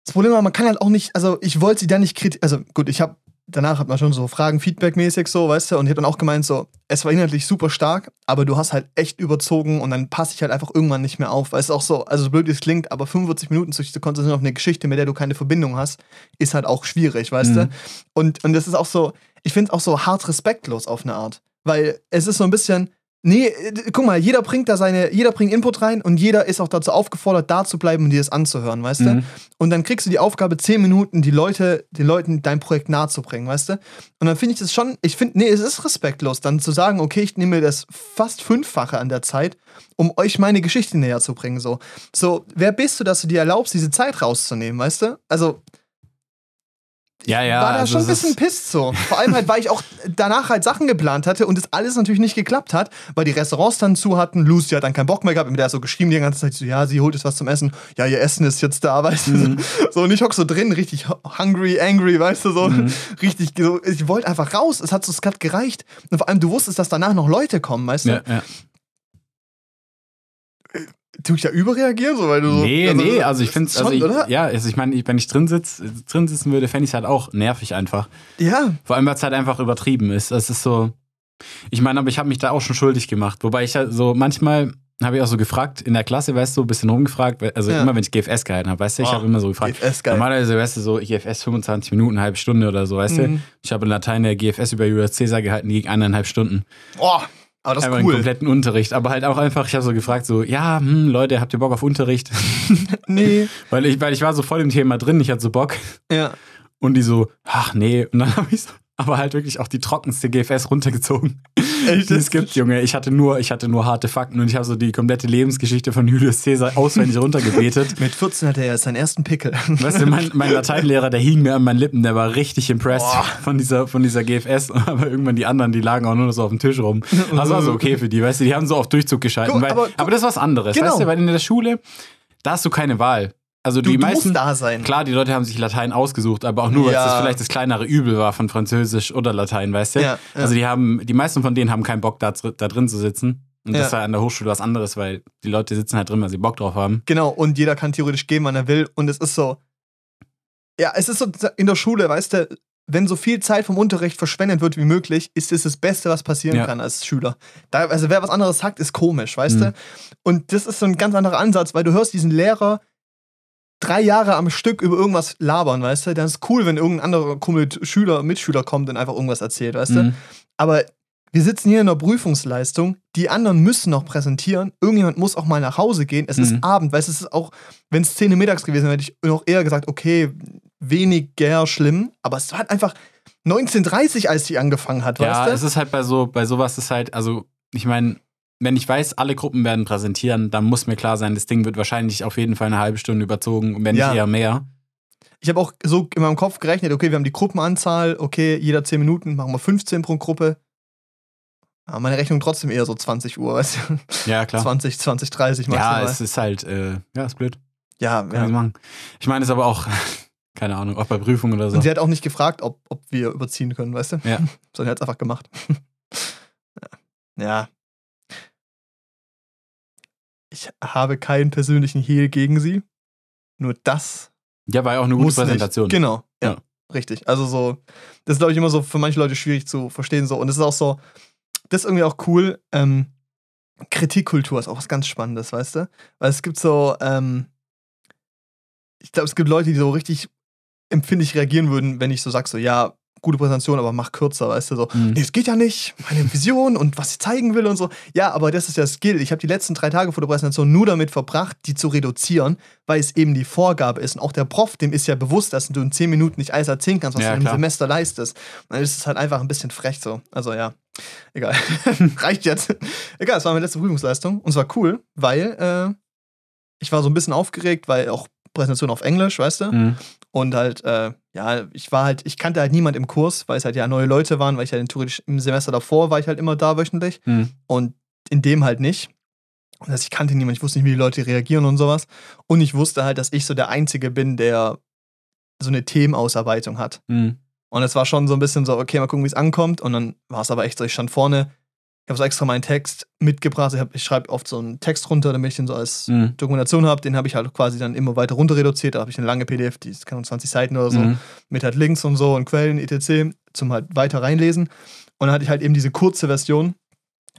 Das Problem war, man kann halt auch nicht, also ich wollte sie da nicht kritisieren, also gut, ich habe danach hat man schon so Fragen, Feedback-mäßig so, weißt du, und ich habe dann auch gemeint, so, es war inhaltlich super stark, aber du hast halt echt überzogen und dann passe ich halt einfach irgendwann nicht mehr auf. Weißt du, auch so, also so blöd wie es klingt, aber 45 Minuten sich zu konzentrieren auf eine Geschichte, mit der du keine Verbindung hast, ist halt auch schwierig, weißt Mhm. du? Und, und das ist auch so, ich finde es auch so hart respektlos auf eine Art, weil es ist so ein bisschen, Nee, äh, guck mal, jeder bringt da seine, jeder bringt Input rein und jeder ist auch dazu aufgefordert, da zu bleiben und dir das anzuhören, weißt du? Mhm. Und dann kriegst du die Aufgabe, zehn Minuten die Leute, den Leuten dein Projekt nahe zu bringen, weißt du? Und dann finde ich das schon, ich finde, nee, es ist respektlos, dann zu sagen, okay, ich nehme mir das fast fünffache an der Zeit, um euch meine Geschichte näher zu bringen, so. So, wer bist du, dass du dir erlaubst, diese Zeit rauszunehmen, weißt du? Also, Ja, ja. war da also schon ein es bisschen pisst so. Vor allem halt, weil ich auch danach halt Sachen geplant hatte und das alles natürlich nicht geklappt hat, weil die Restaurants dann zu hatten. Lucy hat dann keinen Bock mehr gehabt. Mit der hat so geschrieben die ganze Zeit so, ja, sie holt jetzt was zum Essen. Ja, ihr Essen ist jetzt da, (laughs) weißt du. Mhm. So, und ich hock so drin, richtig hungry, angry, weißt du, so. Mhm. Richtig, so, ich wollte einfach raus. Es hat so, es hat gereicht. Und vor allem, du wusstest, dass danach noch Leute kommen, weißt du. Ja, ja. Tu ich da überreagieren, so, weil du so. Nee, nee, also ich finde schon, also ich, ja, also ich meine, wenn ich drin sitz, drin sitzen würde, fände ich es halt auch nervig einfach. Ja, Vor allem, weil es halt einfach übertrieben ist. Es ist so. Ich meine, aber ich habe mich da auch schon schuldig gemacht. Wobei ich halt so manchmal habe ich auch so gefragt in der Klasse, weißt du, ein bisschen rumgefragt. Also Ja. immer, wenn ich GFS gehalten habe, weißt du, ich Oh, habe immer so gefragt. GFS geil. Normalerweise, weißt du, so GFS 25 Minuten, eine halbe Stunde oder so, weißt du. Mhm. Ich habe in Latein der GFS über Julius Caesar gehalten, die ging eineinhalb Stunden. Boah, aber das ist cool. kompletten Unterricht. Aber halt auch einfach, ich habe so gefragt, so, ja, hm, Leute, habt ihr Bock auf Unterricht? (laughs) (laughs) Nee, weil, ich, weil ich war so voll im Thema drin, ich hatte so Bock. ja. Und die so, ach nee. Und dann habe ich so, aber halt wirklich auch die trockenste GFS runtergezogen, (laughs) Echt? die es gibt, Junge. Ich hatte nur, ich hatte nur harte Fakten und ich habe so die komplette Lebensgeschichte von Julius Caesar auswendig (laughs) runtergebetet. Mit 14 hatte er jetzt seinen ersten Pickel. Weißt du, mein, mein Lateinlehrer, der hing mir an meinen Lippen, der war richtig impressed Boah. von dieser, von dieser GFS, (laughs) aber irgendwann die anderen, die lagen auch nur noch so auf dem Tisch rum. Das war so okay für die, weißt du, die haben so auf Durchzug geschalten. Guck, weil, aber aber, das ist was anderes, Genau. weißt du, weil in der Schule, da hast du keine Wahl. Also Du, die meisten, da sein. klar, die Leute haben sich Latein ausgesucht, aber auch nur, weil Ja. es das vielleicht das kleinere Übel war von Französisch oder Latein, weißt du? Ja, ja. Also die haben, die meisten von denen haben keinen Bock, da, da drin zu sitzen. Und das ist halt an der Hochschule was anderes, weil die Leute sitzen halt drin, weil sie Bock drauf haben. Genau, und jeder kann theoretisch gehen, wann er will. Und es ist so. Ja, es ist so in der Schule, weißt du, wenn so viel Zeit vom Unterricht verschwendet wird wie möglich, ist es das Beste, was passieren Ja. kann als Schüler. Da, also wer was anderes sagt, ist komisch, weißt Mhm. du? Und das ist so ein ganz anderer Ansatz, weil du hörst diesen Lehrer drei Jahre am Stück über irgendwas labern, weißt du? Dann ist cool, wenn irgendein anderer Kumpel, Schüler, Mitschüler kommt und einfach irgendwas erzählt, weißt du? Mhm. Aber wir sitzen hier in einer Prüfungsleistung, die anderen müssen noch präsentieren, irgendjemand muss auch mal nach Hause gehen, es Mhm. ist Abend, weißt du, es ist auch, wenn es 10 Uhr mittags gewesen wäre, hätte ich noch eher gesagt, okay, weniger schlimm, aber es war einfach 19.30 als die angefangen hat, Ja, weißt es du? ist halt bei so, bei sowas ist halt, also ich meine, wenn ich weiß, alle Gruppen werden präsentieren, dann muss mir klar sein, das Ding wird wahrscheinlich auf jeden Fall eine halbe Stunde überzogen, wenn Ja. nicht eher mehr. Ich habe auch so in meinem Kopf gerechnet, okay, wir haben die Gruppenanzahl, okay, jeder 10 Minuten, machen wir 15 pro Gruppe. Aber meine Rechnung trotzdem eher so 20 Uhr, weißt du? Ja, klar. 20, 20, 30 maximal. ja, es ist halt, äh, ja, ist blöd. ja, Kann ja. ich machen. Ich meine, es aber auch, (laughs) keine Ahnung, auch bei Prüfungen oder so. Und sie hat auch nicht gefragt, ob, ob wir überziehen können, weißt du? Ja. (laughs) Sondern hat es einfach gemacht. (laughs) ja. Ich habe keinen persönlichen Hehl gegen sie. Nur das Ja, war ja auch eine gute Präsentation. Nicht. Genau, ja, Ja. Richtig. Also so, das ist, glaube ich, immer so für manche Leute schwierig zu verstehen. So. Und es ist auch so, das ist irgendwie auch cool. Ähm, Kritikkultur ist auch was ganz Spannendes, weißt du? Weil es gibt so, ähm, ich glaube, es gibt Leute, die so richtig empfindlich reagieren würden, wenn ich so sag, so, ja, gute Präsentation, aber mach kürzer, weißt du, so, Mhm. nee, es geht ja nicht, meine (laughs) Vision und was ich zeigen will und so. Ja, aber das ist ja Skill. Ich habe die letzten drei Tage vor der Präsentation nur damit verbracht, die zu reduzieren, weil es eben die Vorgabe ist. Und auch der Prof, dem ist ja bewusst, dass du in zehn Minuten nicht alles erzählen kannst, was Ja, du im. Semester leistest. Und dann ist es halt einfach ein bisschen frech so. Also ja, egal. (laughs) Reicht jetzt. egal, es war meine letzte Prüfungsleistung und es war cool, weil äh, ich war so ein bisschen aufgeregt, weil auch Präsentation auf Englisch, weißt du? Mhm. Und halt, äh, ja, ich war halt, ich kannte halt niemand im Kurs, weil es halt ja neue Leute waren, weil ich halt theoretisch im Semester davor war ich halt immer da wöchentlich Mhm. und in dem halt nicht. Das heißt, ich kannte niemanden, ich wusste nicht, wie die Leute reagieren und sowas. Und ich wusste halt, dass ich so der Einzige bin, der so eine Themenausarbeitung hat. Mhm. Und es war schon so ein bisschen so, okay, mal gucken, wie es ankommt. Und dann war es aber echt so, ich stand vorne, Ich habe so extra meinen Text mitgebracht. Ich, hab- ich schreibe oft so einen Text runter, damit ich den so als Mhm. Dokumentation habe. Den habe ich halt quasi dann immer weiter runter reduziert. Da habe ich eine lange PDF, die ist keine Ahnung, 20 Seiten oder so, Mhm. mit halt Links und so und Quellen, etc., zum halt weiter reinlesen. Und dann hatte ich halt eben diese kurze Version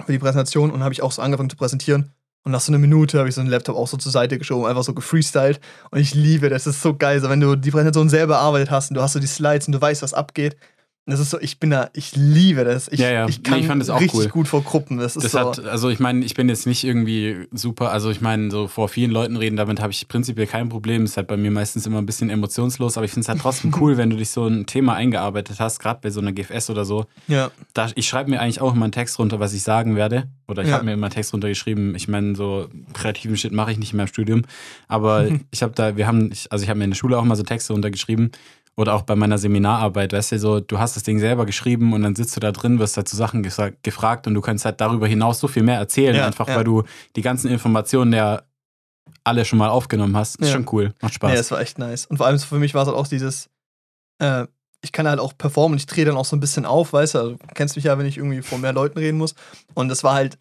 für die Präsentation und habe ich auch so angefangen zu präsentieren. Und nach so einer Minute habe ich so einen Laptop auch so zur Seite geschoben, einfach so gefreestylt. Und ich liebe das, das ist so geil. So, wenn du die Präsentation selber erarbeitet hast und du hast so die Slides und du weißt, was abgeht. Das ist so, ich bin da, ich liebe das. Ich, Ja, ja. ich Nee, kann ich fand das auch richtig cool. gut vor Gruppen. Das ist Das so. hat, also ich meine, ich bin jetzt nicht irgendwie super, also ich meine, so vor vielen Leuten reden, damit habe ich prinzipiell kein Problem. Ist halt bei mir meistens immer ein bisschen emotionslos, aber ich finde es halt trotzdem (laughs) cool, wenn du dich so ein Thema eingearbeitet hast, gerade bei so einer GFS oder so. ja. Da, ich schreibe mir eigentlich auch immer einen Text runter, was ich sagen werde. Oder ich Ja. habe mir immer einen Text runtergeschrieben. Ich meine, so kreativen Shit mache ich nicht in meinem Studium. Aber (laughs) ich habe da, wir haben, also ich habe mir in der Schule auch mal so Texte runtergeschrieben. Oder auch bei meiner Seminararbeit, weißt du, so, du hast das Ding selber geschrieben und dann sitzt du da drin, wirst halt zu Sachen gefragt und du kannst halt darüber hinaus so viel mehr erzählen, Ja, einfach ja. weil du die ganzen Informationen ja alle schon mal aufgenommen hast. Ist Ja. schon cool, macht Spaß. Nee, das war echt nice. Und vor allem für mich war es halt auch dieses, äh, ich kann halt auch performen, ich drehe dann auch so ein bisschen auf, weißt du, also, du kennst mich ja, wenn ich irgendwie vor mehr Leuten reden muss. Und es war halt,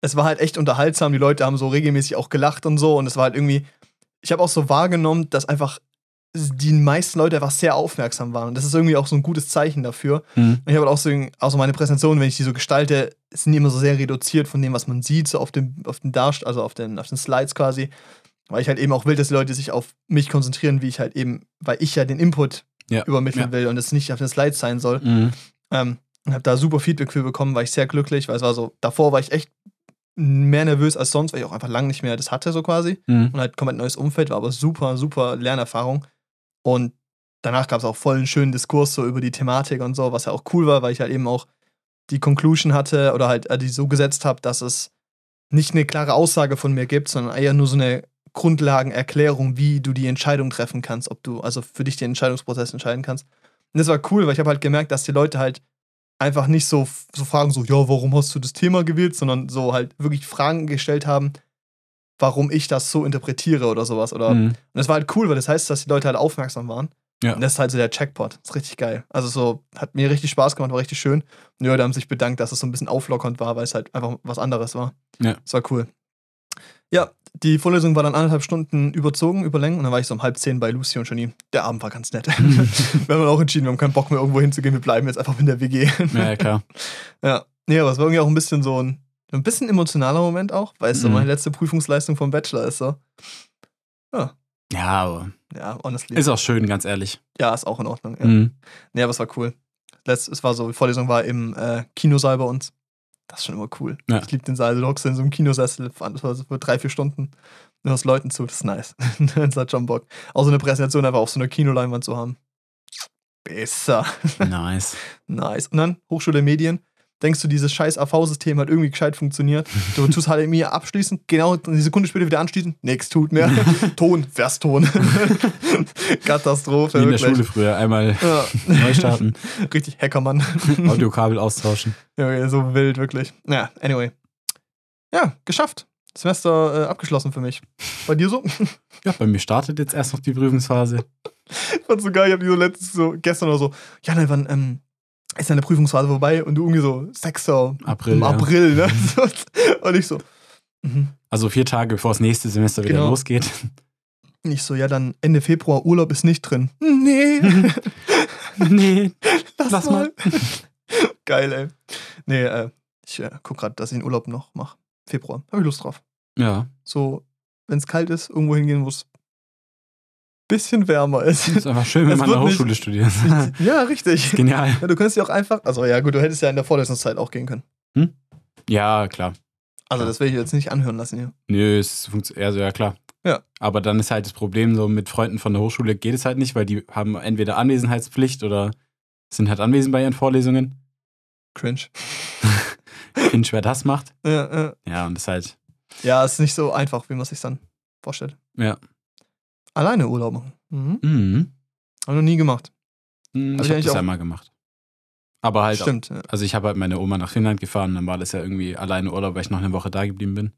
es war halt echt unterhaltsam, die Leute haben so regelmäßig auch gelacht und so. Und es war halt irgendwie, ich habe auch so wahrgenommen, dass einfach die meisten Leute einfach sehr aufmerksam waren. Und das ist irgendwie auch so ein gutes Zeichen dafür. Mhm. Und ich habe halt auch so, auch so meine Präsentationen, wenn ich die so gestalte, sind die immer so sehr reduziert von dem, was man sieht, so auf dem, auf den Darst also auf den, auf den Slides quasi. Weil ich halt eben auch will, dass die Leute sich auf mich konzentrieren, wie ich halt eben, weil ich ja den Input Ja, übermitteln ja. will und es nicht auf den Slides sein soll. Mhm. Ähm, und habe da super Feedback für bekommen, war ich sehr glücklich, weil es war so, davor war ich echt mehr nervös als sonst, weil ich auch einfach lange nicht mehr das hatte, so quasi Mhm. und halt komplett neues Umfeld, war aber super, super Lernerfahrung. Und danach gab es auch voll einen schönen Diskurs so über die Thematik und so, was ja auch cool war, weil ich halt eben auch die Conclusion hatte oder halt äh, die so gesetzt habe, dass es nicht eine klare Aussage von mir gibt, sondern eher nur so eine Grundlagenerklärung, wie du die Entscheidung treffen kannst, ob du also für dich den Entscheidungsprozess entscheiden kannst. Und das war cool, weil ich habe halt gemerkt, dass die Leute halt einfach nicht so, so fragen, so, ja, warum hast du das Thema gewählt, sondern so halt wirklich Fragen gestellt haben, warum ich das so interpretiere oder sowas. Oder Mhm. und das war halt cool, weil das heißt, dass die Leute halt aufmerksam waren. Ja. Und das ist halt so der Checkpot. Das ist richtig geil. Also so, hat mir richtig Spaß gemacht, war richtig schön. Und die Leute haben sich bedankt, dass es so ein bisschen auflockernd war, weil es halt einfach was anderes war. Ja. Das war cool. Ja, die Vorlesung war dann anderthalb Stunden überzogen, überlängt und dann war ich so um halb zehn bei Lucy und Janine. Der Abend war ganz nett. (laughs) wir haben auch entschieden, wir haben keinen Bock mehr irgendwo hinzugehen, wir bleiben jetzt einfach in der WG. Ja, klar. (laughs) Ja, nee, aber es war irgendwie auch ein bisschen so ein, ein bisschen emotionaler Moment auch, weil es so Mhm. meine letzte Prüfungsleistung vom Bachelor ist so. Ja, aber Ja, honestly. ist auch schön, ganz ehrlich. ja, ist auch in Ordnung. Ja. Mhm. Nee, aber es war cool. Letzt, es war so, die Vorlesung war im äh, Kinosaal bei uns. Das ist schon immer cool. Ja. Ich liebe den Saal. Du hockst in so einem Kinosessel für, das war so für drei, vier Stunden. Du hörst Leuten zu, das ist nice. (laughs) das hat schon Bock. Auch so eine Präsentation einfach auf so einer Kinoleinwand zu haben. Besser. Nice. (laughs) Nice. Und dann Hochschule Medien. Denkst du, dieses scheiß AV-System hat irgendwie gescheit funktioniert? Du tust HDMI abschließen, genau eine Sekunde später wieder anschließen, nix tut mehr. (laughs) Ton, Verston. (laughs) Katastrophe. Wie in der wirklich. Schule früher. Einmal Ja. neu starten, (laughs) Richtig Hackermann. Audiokabel austauschen. ja, so wild, wirklich. Ja, anyway. Ja, geschafft. Semester äh, abgeschlossen für mich. Bei dir so? Ja, bei mir startet jetzt erst noch die Prüfungsphase. Ich fand's so geil, ich hab die so letztens so, gestern oder so, ja, ne, wann ähm, ist deine Prüfungsphase vorbei? Und du irgendwie so, 6. April. im ja. April, ne? (laughs) So, Und ich so, mhm. Also vier Tage bevor das nächste Semester wieder Genau. losgeht. Nicht so, ja, dann Ende Februar, Urlaub ist nicht drin. (laughs) Nee, (laughs) nee. lass, Lass mal. Geil, ey. Nee, äh, ich äh, guck gerade, dass ich den Urlaub noch mache. Februar. Hab ich Lust drauf. Ja. So, wenn es kalt ist, irgendwo hingehen, wo es bisschen wärmer ist. Ist einfach schön, wenn Es man an der wird nicht- Hochschule studiert. (laughs) ja, richtig. Genial. Ja, du könntest ja auch einfach, also ja gut, du hättest ja in der Vorlesungszeit auch gehen können. Ja, klar. Also das will ich jetzt nicht anhören lassen hier. Nö, es funktioniert, also ja klar. Ja. Aber dann ist halt das Problem, so mit Freunden von der Hochschule geht es halt nicht, weil die haben entweder Anwesenheitspflicht oder sind halt anwesend bei ihren Vorlesungen. Cringe. (laughs) Kind schwer das macht. Ja, ja. Ja, und das ist halt, ja, ist nicht so einfach, wie man sich dann vorstellt. ja. Alleine Urlaub machen. Mhm. Mhm. Hab ich noch nie gemacht. Hm, Hab Ich habe das auch- einmal gemacht. Aber halt, Stimmt. Ja. also ich habe halt meine Oma nach Finnland gefahren, dann war das ja irgendwie alleine Urlaub, weil ich noch eine Woche da geblieben bin.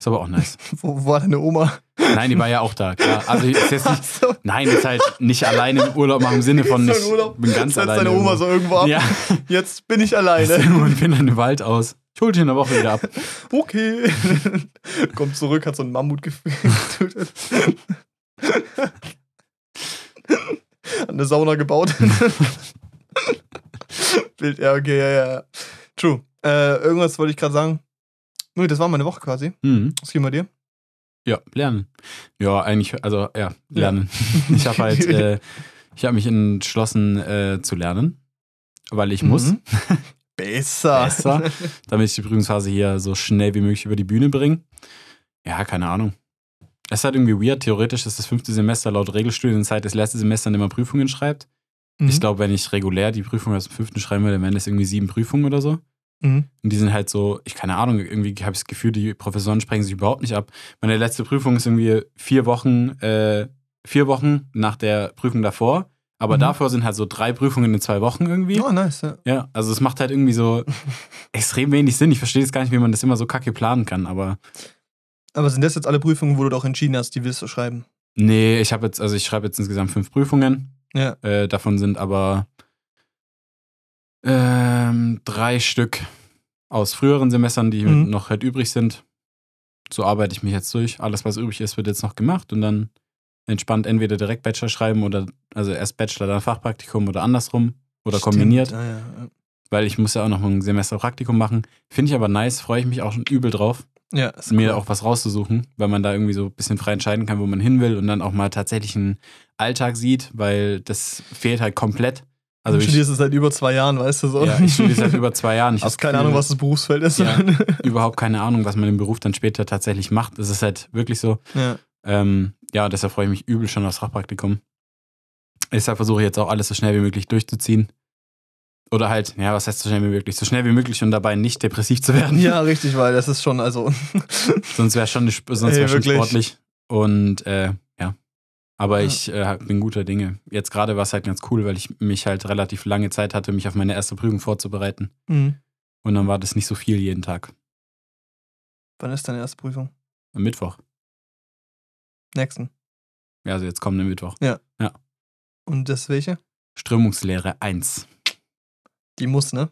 Ist aber auch nice. (laughs) Wo, wo war deine Oma? Nein, die war ja auch da, klar. Also ist jetzt nicht, so, nein, ist halt nicht alleine im Urlaub machen im Sinne von nicht, ein Urlaub. bin ganz alleine. deine Oma irgendwo. so irgendwo ab. Ja, Jetzt bin ich alleine. irgendwo in Finnland im Wald aus. Ich hol dich in der Woche wieder ab. (laughs) Okay. (laughs) Kommt zurück, hat so einen Mammut getötet. (laughs) Eine Sauna gebaut. (laughs) Bild, ja, okay, ja, ja. ja. True. Äh, irgendwas wollte ich gerade sagen. Nö, das war meine Woche quasi. Mhm. Was geht bei dir? Ja, lernen. Ja, eigentlich, also ja, lernen. (laughs) Ich habe halt, äh, ich habe mich entschlossen äh, zu lernen, weil ich muss. Mhm. Besser. Besser. damit ich die Prüfungsphase hier so schnell wie möglich über die Bühne bringe. Ja, keine Ahnung. Es ist halt irgendwie weird. Theoretisch ist das fünfte Semester laut Regelstudienzeit das letzte Semester, in dem man Prüfungen schreibt. Mhm. Ich glaube, wenn ich regulär die Prüfung aus dem fünften schreiben würde, wären das irgendwie sieben Prüfungen oder so. Mhm. Und die sind halt so, ich keine Ahnung, irgendwie habe ich das Gefühl, die Professoren sprechen sich überhaupt nicht ab. Meine letzte Prüfung ist irgendwie vier Wochen, äh, vier Wochen nach der Prüfung davor. Aber Mhm. davor sind halt so drei Prüfungen in zwei Wochen irgendwie. Oh, nice. Ja. Ja, also es macht halt irgendwie so (laughs) extrem wenig Sinn. Ich verstehe jetzt gar nicht, wie man das immer so kacke planen kann, aber Aber sind das jetzt alle Prüfungen, wo du doch entschieden hast, die willst du schreiben? nee, ich habe jetzt, also ich schreibe jetzt insgesamt fünf Prüfungen. Ja. Äh, davon sind aber ähm, drei Stück aus früheren Semestern, die Mhm. noch halt übrig sind. So arbeite ich mich jetzt durch. Alles, was übrig ist, wird jetzt noch gemacht und dann entspannt entweder direkt Bachelor schreiben oder also erst Bachelor, dann Fachpraktikum oder andersrum oder Stimmt. kombiniert, ja, ja. weil ich muss ja auch noch ein Semester Praktikum machen. Finde ich aber nice, freue ich mich auch schon übel drauf, ja ist mir cool. auch was rauszusuchen, weil man da irgendwie so ein bisschen frei entscheiden kann, wo man hin will und dann auch mal tatsächlich einen Alltag sieht, weil das fehlt halt komplett. Also du ich, studierst es seit über zwei Jahren, weißt du so. ja, ich studiere seit über zwei Jahren. (laughs) Ich Hast keine Gefühl, Ahnung, was das Berufsfeld ist. Ja. (laughs) überhaupt keine Ahnung, was man im Beruf dann später tatsächlich macht. Das ist halt wirklich so. ja. Ähm, ja, deshalb freue ich mich übel schon aufs Fachpraktikum. Deshalb versuche ich jetzt auch alles so schnell wie möglich durchzuziehen. Oder halt, ja, was heißt so schnell wie möglich? So schnell wie möglich und dabei nicht depressiv zu werden. ja, richtig, weil das ist schon, also. Sonst wäre schon, sonst wär schon sportlich. Und äh, ja. Aber Ja. ich äh, bin guter Dinge. Jetzt gerade war es halt ganz cool, weil ich mich halt relativ lange Zeit hatte, mich auf meine erste Prüfung vorzubereiten. Mhm. Und dann war das nicht so viel jeden Tag. Wann ist deine erste Prüfung? Am Mittwoch. Nächsten. Ja, also jetzt kommenden Mittwoch. Und das welche? Strömungslehre 1. Die muss, ne?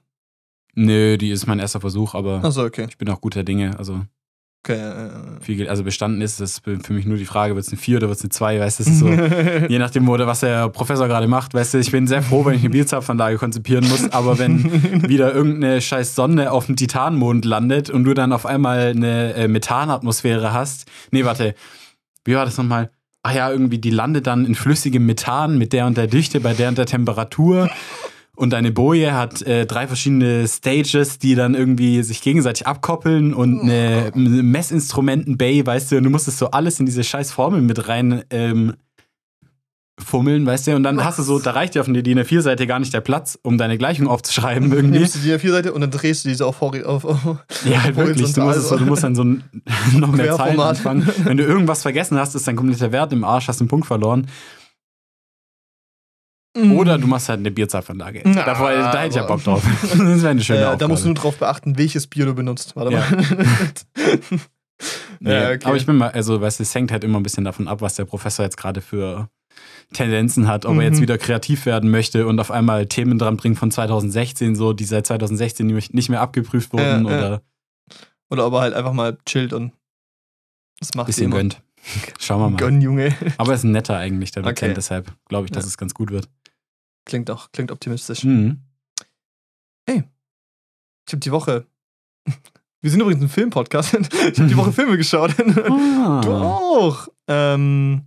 Nö, die ist mein erster Versuch, aber Achso, okay. ich bin auch guter Dinge. Also, okay äh, viel, also bestanden ist, das ist für mich nur die Frage, wird es eine 4 oder wird es eine 2, weißt du, das ist so. (laughs) Je nachdem, was der Professor gerade macht, weißt du, ich bin sehr froh, wenn ich eine Bierzapfanlage konzipieren muss, aber wenn (laughs) wieder irgendeine scheiß Sonne auf dem Titanmond landet und du dann auf einmal eine äh, Methanatmosphäre hast. Nee, warte. Wie war das nochmal? Ach ja, irgendwie, die landet dann in flüssigem Methan mit der und der Dichte, bei der und der Temperatur. Und deine Boje hat äh, drei verschiedene Stages, die dann irgendwie sich gegenseitig abkoppeln und eine Messinstrumenten-Bay, weißt du, und du musstest so alles in diese scheiß Formel mit rein ähm, fummeln, weißt du, und dann hast du so, da reicht dir auf der DIN A4-Seite gar nicht der Platz, um deine Gleichung aufzuschreiben irgendwie. Nimmst du die A4-Seite und dann drehst du diese auf, auf, auf Ja, halt wirklich. Du musst, so, du musst dann so ein, (laughs) noch mehr Zeilen anfangen. Wenn du irgendwas vergessen hast, ist dein kompletter Wert im Arsch, hast einen Punkt verloren. Mhm. Oder du machst halt eine Bierzapfanlage. Na, da, hätte ich ja Bock drauf. (laughs) Das wäre eine schöne äh, Aufgabe. Da musst du nur drauf beachten, welches Bier du benutzt. Warte Ja. mal. (laughs) Nee, (laughs) Ja, okay. Aber ich bin mal, also weißt du, es hängt halt immer ein bisschen davon ab, was der Professor jetzt gerade für Tendenzen hat, ob er jetzt Mhm. wieder kreativ werden möchte und auf einmal Themen dran bringt von 2016, so die seit 2016 nicht nicht mehr abgeprüft wurden Ja, ja. oder Oder ob er halt einfach mal chillt und das macht bisschen gönnt. Schauen wir mal. Gönn, Junge. Aber er ist ein netter eigentlich, der Okay. Dozent, deshalb glaube ich, dass Ja. es ganz gut wird. Klingt auch, klingt optimistisch. Mhm. Ich habe die Woche. (laughs) Wir sind übrigens ein Film-Podcast. (laughs) Ich habe die Woche (laughs) Filme geschaut. Ah. Du auch. Ähm,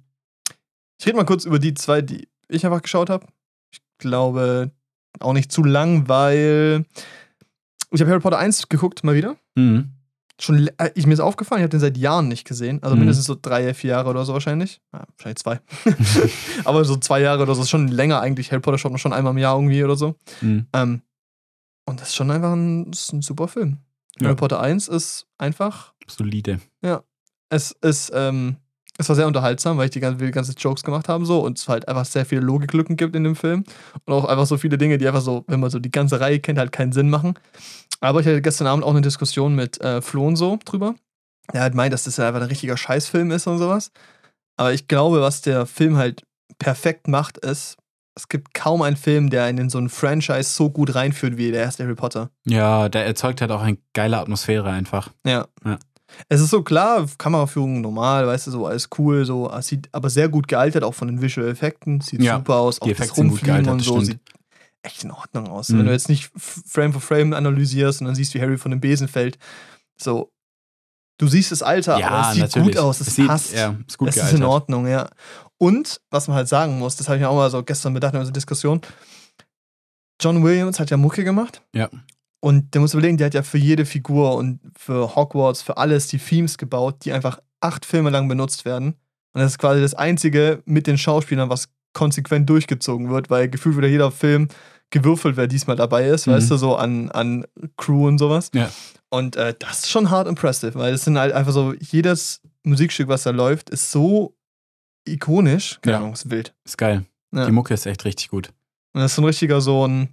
ich rede mal kurz über die zwei, die ich einfach geschaut habe. Ich glaube auch nicht zu lang, weil ich habe Harry Potter 1 geguckt, mal wieder. Mhm. Schon, äh, ich, mir ist aufgefallen, ich habe den seit Jahren nicht gesehen. Also Mhm. mindestens so drei, vier Jahre oder so wahrscheinlich. Ja, wahrscheinlich zwei. (laughs) Aber so zwei Jahre oder so ist schon länger eigentlich. Harry Potter schaut man schon einmal im Jahr irgendwie oder so. Mhm. Ähm, und das ist schon einfach ein, ein super Film. Ja. Harry Potter 1 ist einfach Solide. es ist, ähm, es war sehr unterhaltsam, weil ich die ganze, die ganze Jokes gemacht habe so und es halt einfach sehr viele Logiklücken gibt in dem Film und auch einfach so viele Dinge, die einfach so, wenn man so die ganze Reihe kennt, halt keinen Sinn machen. Aber ich hatte gestern Abend auch eine Diskussion mit äh, Flo und so drüber. der halt meint, dass das ja einfach ein richtiger Scheißfilm ist und sowas. Aber ich glaube, was der Film halt perfekt macht, ist, es gibt kaum einen Film, der einen in so ein Franchise so gut reinführt wie der erste Harry Potter. Ja, der erzeugt halt auch eine geile Atmosphäre einfach. Ja. Ja. Es ist so klar, Kameraführung normal, weißt du, so alles cool, so, sieht aber sehr gut gealtert, auch von den Visual Effekten. Sieht Ja, super aus, die auch das Effekte sind gut Rumfliegen gealtert, und das so stimmt. sieht echt in Ordnung aus. Mhm. Wenn du jetzt nicht Frame for Frame analysierst und dann siehst, wie Harry von dem Besen fällt, so, du siehst das Alter, aber es sieht gut aus, es, sieht, passt. Ja, ist gut es ist gealtert. in Ordnung, ja. Und, was man halt sagen muss, das habe ich mir auch mal so gestern bedacht in unserer Diskussion, John Williams hat ja Mucke gemacht. Ja. Und der muss überlegen, der hat ja für jede Figur und für Hogwarts, für alles die Themes gebaut, die einfach acht Filme lang benutzt werden. Und das ist quasi das Einzige mit den Schauspielern, was konsequent durchgezogen wird, weil gefühlt wieder jeder Film gewürfelt, wer diesmal dabei ist, Mhm. weißt du, so an, an Crew und sowas. Ja. Und äh, das ist schon hart impressive, weil es sind halt einfach so, jedes Musikstück, was da läuft, ist so ikonisch. Keine Ja. Ahnung, ist wild. Ist geil. Ja. Die Mucke ist echt richtig gut. Und das ist so ein richtiger so ein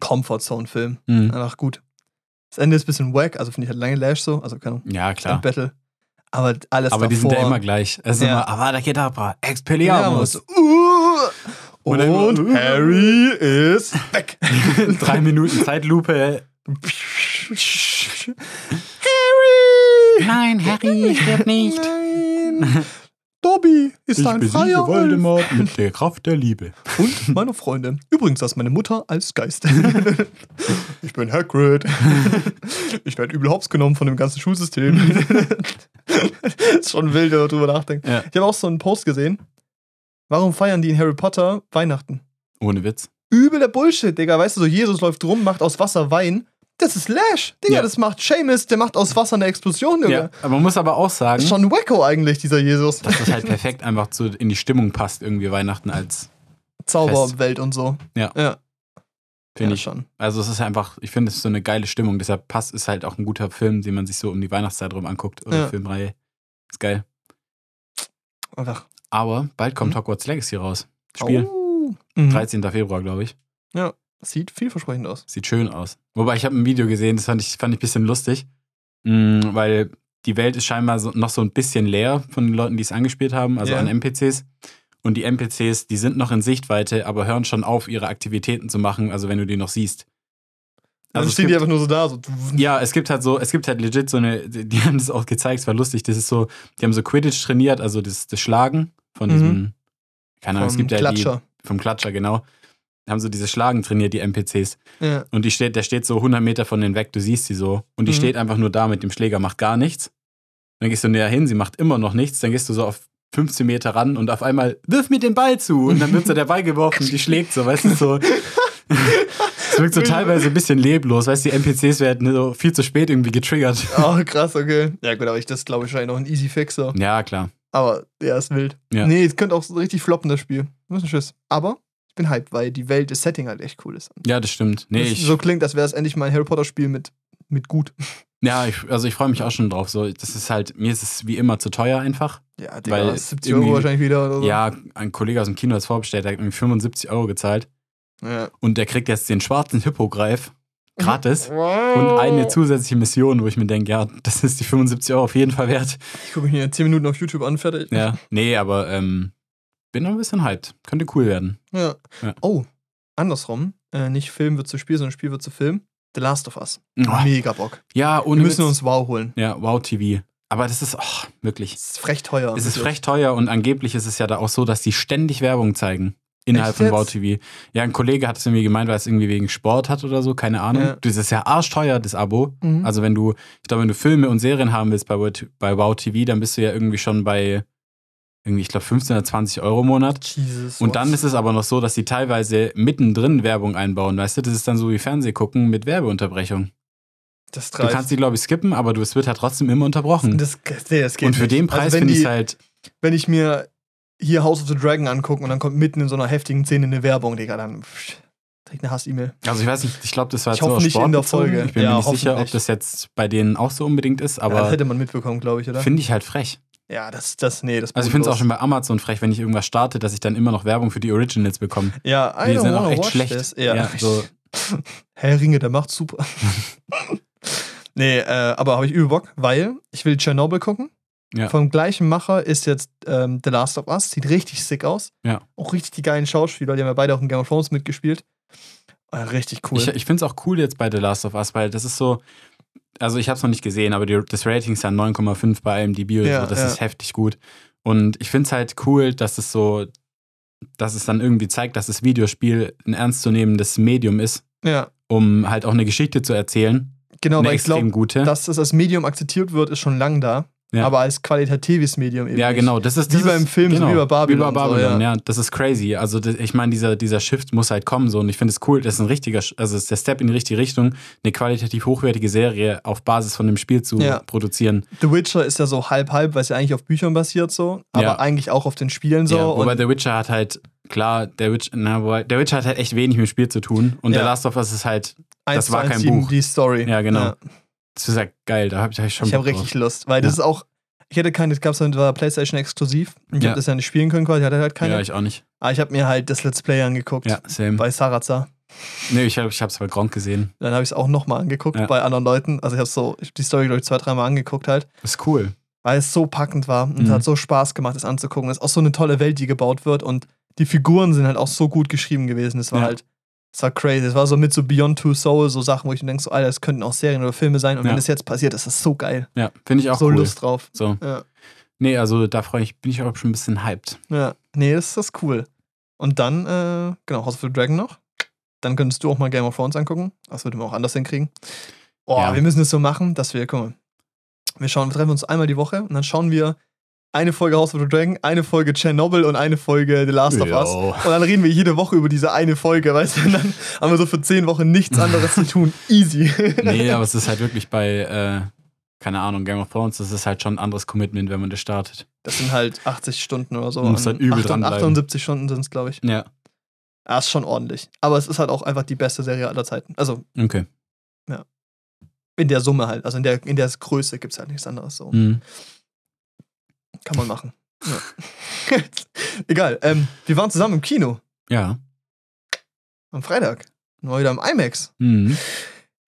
Comfort-Zone-Film. Mhm. Einfach gut. Das Ende ist ein bisschen wack, also finde ich halt lange Lash so, also keine Ahnung, Ja, klar. Battle. Aber alles Aber die davor. sind ja immer gleich. Es ist Ja. immer Avada Kedavra, Ja, Expelliarmus. uh, und, Und Harry ist weg. (laughs) Drei Minuten Zeitlupe. Harry! Nein, Harry stirbt nicht. Nein. Dobby ist Ich ein freier Wolf. Voldemort mit der Kraft der Liebe. Und meine Freunde. Übrigens, das ist meine Mutter als Geist. (laughs) ich bin Hagrid. ich werde übel hops genommen von dem ganzen Schulsystem. ist (laughs) schon wild, wenn man drüber nachdenkt. Ja. Ich habe auch so einen Post gesehen. Warum feiern die in Harry Potter Weihnachten? Ohne Witz. Übel der Bullshit, Digga. Weißt du, so Jesus läuft rum, macht aus Wasser Wein. Das ist Lash. Digga, Ja. das macht Seamus, der macht aus Wasser eine Explosion, Digga. Ja, aber man muss aber auch sagen, Das ist schon wacko eigentlich, dieser Jesus. dass das halt perfekt einfach so in die Stimmung passt, irgendwie Weihnachten als, Zauberwelt und so. Ja. Ja, finde ja, ich. schon. Also es ist einfach, ich finde, es ist so eine geile Stimmung. Deshalb passt, ist halt auch ein guter Film, den man sich so um die Weihnachtszeit rum anguckt. Oder. Filmreihe. Ist geil. Einfach. Aber bald kommt Mhm. Hogwarts Legacy raus. Spiel. Oh. Mhm. 13. Februar, glaube ich. Sieht vielversprechend aus. Sieht schön aus. Wobei, ich habe ein Video gesehen, das fand ich, fand ich ein bisschen lustig. Mm, weil die Welt ist scheinbar so, noch so ein bisschen leer von den Leuten, die es angespielt haben, also Ja. an NPCs. Und die NPCs, die sind noch in Sichtweite, aber hören schon auf, ihre Aktivitäten zu machen, also wenn du die noch siehst. Also Also stehen die gibt- einfach nur so da. So. Ja, es gibt halt so, es gibt halt legit so eine, die haben das auch gezeigt, es war lustig, das ist so, die haben so Quidditch trainiert, also das, das Schlagen von Mhm. diesem, keine Ahnung, es gibt ja Klatscher. die, vom Klatscher, genau, haben so dieses Schlagen trainiert, die NPCs. Ja. Und die steht, der steht so 100 Meter von denen weg, du siehst sie so. Und die Mhm. steht einfach nur da mit dem Schläger, macht gar nichts. Dann gehst du näher hin, sie macht immer noch nichts. Dann gehst du so auf 15 Meter ran und auf einmal, wirf mir den Ball zu. Und dann wird so der Ball geworfen und die schlägt so, weißt du, so. (laughs) Es wirkt so teilweise ein bisschen leblos, weißt du, die NPCs werden so viel zu spät irgendwie getriggert. Oh, krass, okay. Ja, gut, aber ich, das glaube ich wahrscheinlich noch ein easy Fix. So. Ja, klar. Aber ja, ist wild. Ja. Nee, es könnte auch so richtig floppen, das Spiel. Das ist ein Schiss. Aber ich bin hyped, weil die Welt, das Setting halt echt cool ist. Ja, das stimmt. Nee, Das so klingt, als wäre es endlich mal ein Harry Potter-Spiel mit, mit gut. ja, ich, also ich freue mich auch schon drauf. So, das ist halt, mir ist es wie immer zu teuer einfach. Ja, Weil Digga, 70 Euro wahrscheinlich wieder oder so. Ja, ein Kollege aus dem Kino hat es vorbestellt, der hat irgendwie 75 Euro gezahlt. ja. Und der kriegt jetzt den schwarzen Hippogreif gratis. Wow. Und eine zusätzliche Mission, wo ich mir denke, ja, das ist die 75 Euro auf jeden Fall wert. Ich gucke mich hier 10 Minuten auf YouTube an, fertig. Ja, nee, aber ähm, bin noch ein bisschen hyped. Könnte cool werden. Ja. Ja. Oh, andersrum. Äh, nicht Film wird zu Spiel, sondern Spiel wird zu Film. The Last of Us. Oh, Mega Bock. ja, Wir ohne müssen Witz. uns Wow holen. Ja, Wow TV. Aber das ist, oh, wirklich. Das ist frech teuer. Es ist frech teuer und angeblich ist es ja da auch so, dass die ständig Werbung zeigen. Innerhalb Echt von jetzt? Wow TV. Ja, ein Kollege hat es irgendwie gemeint, weil es irgendwie wegen Sport hat oder so, keine Ahnung. Ja. Das ist ja arschteuer, das Abo. Mhm. Also wenn du, ich glaube, wenn du Filme und Serien haben willst bei, Wow- bei Wow TV, dann bist du ja irgendwie schon bei irgendwie, ich glaube, 15 oder 20 Euro im Monat. Jesus. Und dann ist es aber noch so, dass die teilweise mittendrin Werbung einbauen, weißt du? Das ist dann so wie Fernsehgucken mit Werbeunterbrechung. das Du kannst die, glaube ich, skippen, aber du, es wird halt trotzdem immer unterbrochen. das, nee, das geht und für nicht. den Preis also finde ich halt, Wenn ich mir hier House of the Dragon angucke und dann kommt mitten in so einer heftigen Szene eine Werbung, Digga, dann pff, direkt eine Hass-E-Mail. also ich weiß nicht, ich glaube, das war Ich jetzt hoffe nicht in der. Folge. Ich bin Ja, mir nicht sicher, ob das jetzt bei denen auch so unbedingt ist, ja, das aber hätte man mitbekommen, glaube ich, oder? finde ich halt frech. Ja, das, das, nee, das Also ich finde es auch schon bei Amazon frech, wenn ich irgendwas starte, dass ich dann immer noch Werbung für die Originals bekomme. Ja, I Die sind auch echt schlecht. this. Ja, Ja, so. (laughs) Herr Ringe, der macht super. (laughs) Nee, äh, aber habe ich übel Bock, weil ich will Chernobyl gucken. Ja. Vom gleichen Macher ist jetzt ähm, The Last of Us. Sieht richtig sick aus. Ja. Auch richtig die geilen Schauspieler. Die haben ja beide auch in Game of Thrones mitgespielt. Äh, richtig cool. Ich, ich finde es auch cool jetzt bei The Last of Us, weil das ist so. Also, ich habe es noch nicht gesehen, aber die, das Rating ist ja 9,5 bei IMDb Ja, so. Das ja. ist heftig gut. Und ich finde es halt cool, dass es so. Dass es dann irgendwie zeigt, dass das Videospiel ein ernstzunehmendes Medium ist, ja, um halt auch eine Geschichte zu erzählen. genau, eine weil ich glaube, dass es als Medium akzeptiert wird, ist schon lang da. Ja. Aber als qualitatives Medium eben. Ja, genau. Das ist, Wie das beim ist, Film, so genau, wie bei Babylon, Wie bei Babylon, so, ja. ja. Das ist crazy. Also, das, ich meine, dieser, dieser Shift muss halt kommen. So. Und ich finde es cool. Das ist ein richtiger, also, ist der Step in die richtige Richtung, eine qualitativ hochwertige Serie auf Basis von dem Spiel zu Ja. produzieren. The Witcher ist ja so halb-halb, weil es ja eigentlich auf Büchern basiert so, aber eigentlich auch auf den Spielen so. ja, wobei The Witcher hat halt, klar, der Witcher, na, wobei, der Witcher hat halt echt wenig mit dem Spiel zu tun. Und. The Last of Us ist halt, das war kein Buch. Die Story. Ja, genau. Das ist ja geil. Da habe ich, hab ich schon Ich habe richtig Lust, weil das ist auch. Ich hätte keine, das gab es war PlayStation exklusiv. Ich Ja. habe das ja nicht spielen können, quasi. Ich hatte halt keine. Ja, ich auch nicht. aber ich habe mir halt das Let's Play angeguckt Ja, same. bei Sarazar. Nee, ich habe es bei Gronk gesehen. Dann habe ich es auch nochmal angeguckt Ja. bei anderen Leuten. Also ich habe so ich hab die Story, glaube ich, zwei, dreimal angeguckt halt, Das ist cool. weil es so packend war und Mhm. es hat so Spaß gemacht, das anzugucken. Es ist auch so eine tolle Welt, die gebaut wird und die Figuren sind halt auch so gut geschrieben gewesen. Es war Ja. halt, es war crazy. Es war so mit so Beyond Two Soul, so Sachen, wo ich mir denke, so, Alter, das könnten auch Serien oder Filme sein. Und Ja. wenn das jetzt passiert, ist das so geil. Ja, finde ich auch so cool. Lust drauf. So. Ja. Nee, also da freue ich, bin ich auch schon ein bisschen hyped. Ja, nee, das ist das cool. Und dann, äh, genau, House of the Dragon noch. Dann könntest du auch mal Game of Thrones angucken. Das würde man auch anders hinkriegen. Oh, Ja. wir müssen es so machen, dass wir, guck mal, wir schauen, wir treffen uns einmal die Woche und dann schauen wir eine Folge House of the Dragon, eine Folge Chernobyl und eine Folge The Last of Us. Jo. Und dann reden wir jede Woche über diese eine Folge, weißt du? Und dann haben wir so für zehn Wochen nichts anderes zu tun. (laughs) Easy. Nee, aber es ist halt wirklich bei, äh, keine Ahnung, Game of Thrones, das ist halt schon ein anderes Commitment, wenn man das startet. Das sind halt 80 Stunden oder so. Du musst halt übel 8 dranbleiben. 78 Stunden sind es, glaube ich. Ja, Ja, ist schon ordentlich. Aber es ist halt auch einfach die beste Serie aller Zeiten. Also okay. in der Summe halt. Also in der, in der Größe gibt es halt nichts anderes. So. Mhm. Kann man machen. Ja. (laughs) Egal. Ähm, wir waren zusammen im Kino Ja. am Freitag. Mal wieder im IMAX. Mhm.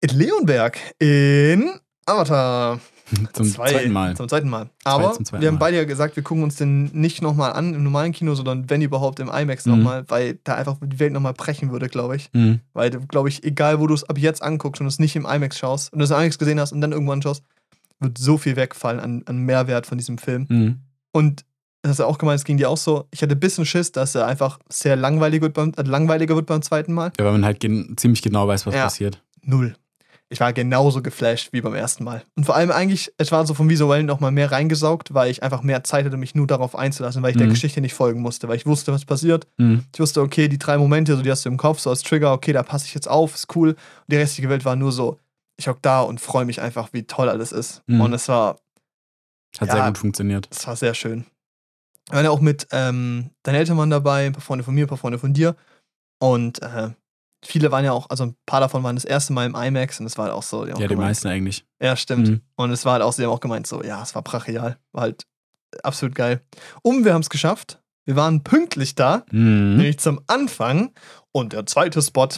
In Leonberg. In Avatar. (laughs) Zum Zwei- zweiten Mal. Zum zweiten Mal. Aber zweiten wir haben beide ja gesagt, wir gucken uns den nicht nochmal an im normalen Kino, sondern wenn überhaupt im IMAX Mhm. nochmal, weil da einfach die Welt nochmal brechen würde, glaube ich. Mhm. Weil glaube ich, egal wo du es ab jetzt anguckst und es nicht im IMAX schaust und du es im IMAX gesehen hast und dann irgendwann schaust, wird so viel wegfallen an, an Mehrwert von diesem Film. Mhm. Und das hast du auch gemeint, es ging dir auch so. Ich hatte ein bisschen Schiss, dass er einfach sehr langweilig wird beim, äh, langweiliger wird beim zweiten Mal. Ja, weil man halt gen ziemlich genau weiß, was Ja. passiert. Null. Ich war genauso geflasht wie beim ersten Mal. Und vor allem eigentlich, es war so vom Visuellen noch mal mehr reingesaugt, weil ich einfach mehr Zeit hatte, mich nur darauf einzulassen, weil ich der Mhm. Geschichte nicht folgen musste, weil ich wusste, was passiert. Mhm. Ich wusste, okay, die drei Momente, so die hast du im Kopf, so als Trigger, okay, da passe ich jetzt auf, ist cool. Und die restliche Welt war nur so, ich hock da und freue mich einfach, wie toll alles ist. Mhm. Und es war, Hat Ja. sehr gut funktioniert. es war sehr schön. Wir waren ja auch mit ähm, deinen Eltern waren dabei, ein paar Freunde von mir, ein paar Freunde von dir. Und äh, viele waren ja auch, also ein paar davon waren das erste Mal im IMAX und es war halt auch so. haben auch Ja, die gemeint- meisten eigentlich. Ja, stimmt. Mhm. Und es war halt auch, sie haben auch gemeint, so, ja, es war brachial. War halt absolut geil. Und wir haben es geschafft. Wir waren pünktlich da, Mhm. nämlich zum Anfang. Und der zweite Spot,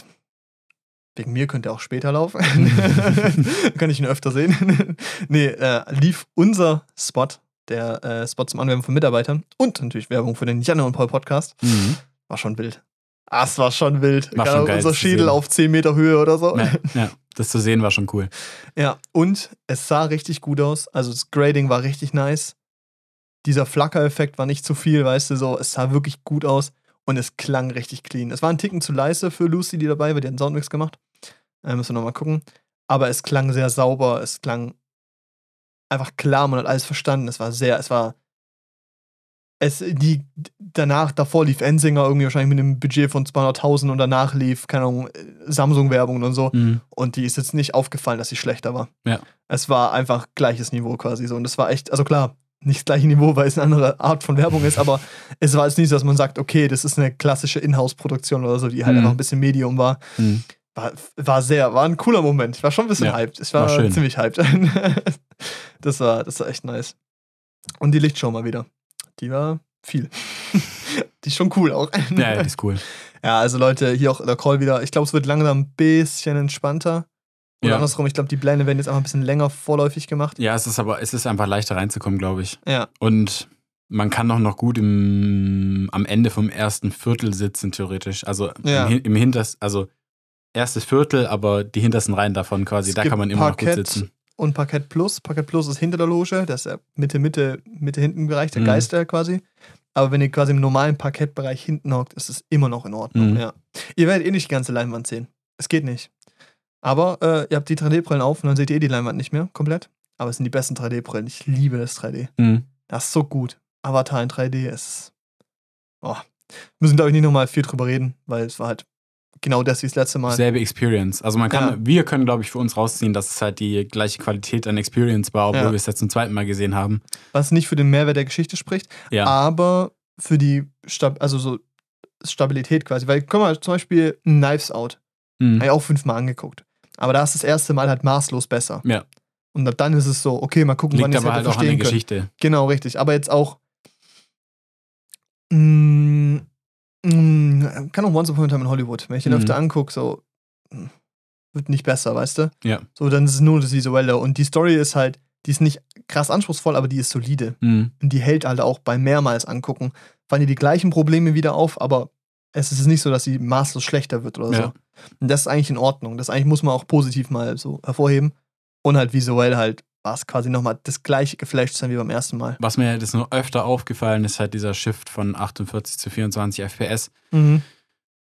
wegen mir könnte er auch später laufen. (laughs) Kann ich ihn öfter sehen. (laughs) nee, äh, lief unser Spot, der äh, Spot zum Anwerben von Mitarbeitern und natürlich Werbung für den Janne und Paul Podcast. Mhm. War schon wild. Ah, es war schon wild. War schon geil unser Schädel auf 10 Meter Höhe oder so. Ja, (laughs) ja, das zu sehen war schon cool. Ja, und es sah richtig gut aus. Also das Grading war richtig nice. Dieser Flackereffekt war nicht zu viel, weißt du, so. Es sah wirklich gut aus und es klang richtig clean. Es war ein Ticken zu leise für Lucy, die dabei war, die hat einen Soundmix gemacht. Äh, müssen wir nochmal gucken. Aber es klang sehr sauber, es klang einfach klar, man hat alles verstanden. Es war sehr, es war. Es, die, danach, davor lief Ensinger irgendwie wahrscheinlich mit einem Budget von 200.000 und danach lief, keine Ahnung, Samsung-Werbung und so. Mhm. Und die ist jetzt nicht aufgefallen, dass sie schlechter war. Ja. Es war einfach gleiches Niveau quasi so. Und es war echt, also klar, nicht das gleiche Niveau, weil es eine andere Art von Werbung ist, aber (laughs) es war jetzt nicht so, dass man sagt, okay, das ist eine klassische Inhouse-Produktion oder so, die halt Mhm. einfach ein bisschen Medium war. Mhm. war. War sehr, war ein cooler Moment. Ich war schon ein bisschen Ja, hyped. Ich war, war ziemlich hyped. (laughs) das, war, das war echt nice. Und die Lichtshow mal wieder. Die war viel. (laughs) die ist schon cool auch. Ja, ja, die ist cool. Ja, also Leute, hier auch der Call wieder. Ich glaube, es wird langsam ein bisschen entspannter. Oder Ja. andersrum, ich glaube, die Pläne werden jetzt einfach ein bisschen länger vorläufig gemacht. Ja, es ist aber, es ist einfach leichter reinzukommen, glaube ich. Ja. Und man kann auch noch gut im, am Ende vom ersten Viertel sitzen, theoretisch. Also Ja. im, im Hinters, also erstes Viertel, aber die hintersten Reihen davon quasi, Es da kann man immer noch gut Parkett. sitzen. Und Parkett Plus. Parkett Plus ist hinter der Loge, das ist der Mitte, Mitte, Mitte hinten Bereich, der Mhm. Geister quasi. Aber wenn ihr quasi im normalen Parkettbereich hinten hockt, ist es immer noch in Ordnung. Mhm. Ja. Ihr werdet eh nicht die ganze Leinwand sehen. Es geht nicht. Aber äh, ihr habt die 3D-Brillen auf und dann seht ihr die Leinwand nicht mehr komplett. Aber es sind die besten 3D-Brillen. Ich liebe das 3D. Mhm. Das ist so gut. Avatar in 3D ist. Oh. Müssen, glaube ich, nicht nochmal viel drüber reden, weil es war halt genau das wie das letzte Mal. Selbe Experience. Also man kann, Ja. wir können, glaube ich, für uns rausziehen, dass es halt die gleiche Qualität an Experience war, obwohl Ja. wir es jetzt zum zweiten Mal gesehen haben. Was nicht für den Mehrwert der Geschichte spricht, Ja. aber für die Stab also so Stabilität quasi. Weil, guck mal, zum Beispiel Knives Out. Mhm. Habe ich auch fünfmal angeguckt. Aber da ist das erste Mal halt maßlos besser. Ja. Und dann ist es so, okay, mal gucken, wann Liegt ich es halt auch an der verstehen können. Geschichte. Genau, richtig. Aber jetzt auch. Mh, mh, kann auch Once Upon a Time in Hollywood. Wenn ich den Mhm. öfter angucke, so. Wird nicht besser, weißt du? Ja. So, dann ist es nur das Visuelle. Und die Story ist halt, die ist nicht krass anspruchsvoll, aber die ist solide. Mhm. Und die hält halt auch beim mehrmals angucken. Fallen dir die gleichen Probleme wieder auf, aber es ist nicht so, dass sie maßlos schlechter wird oder Ja. so. Und das ist eigentlich in Ordnung. Das eigentlich muss man auch positiv mal so hervorheben. Und halt visuell halt war es quasi nochmal das gleiche geflasht sein wie beim ersten Mal. Was mir jetzt noch öfter aufgefallen ist, halt dieser Shift von 48 zu 24 FPS. Mhm.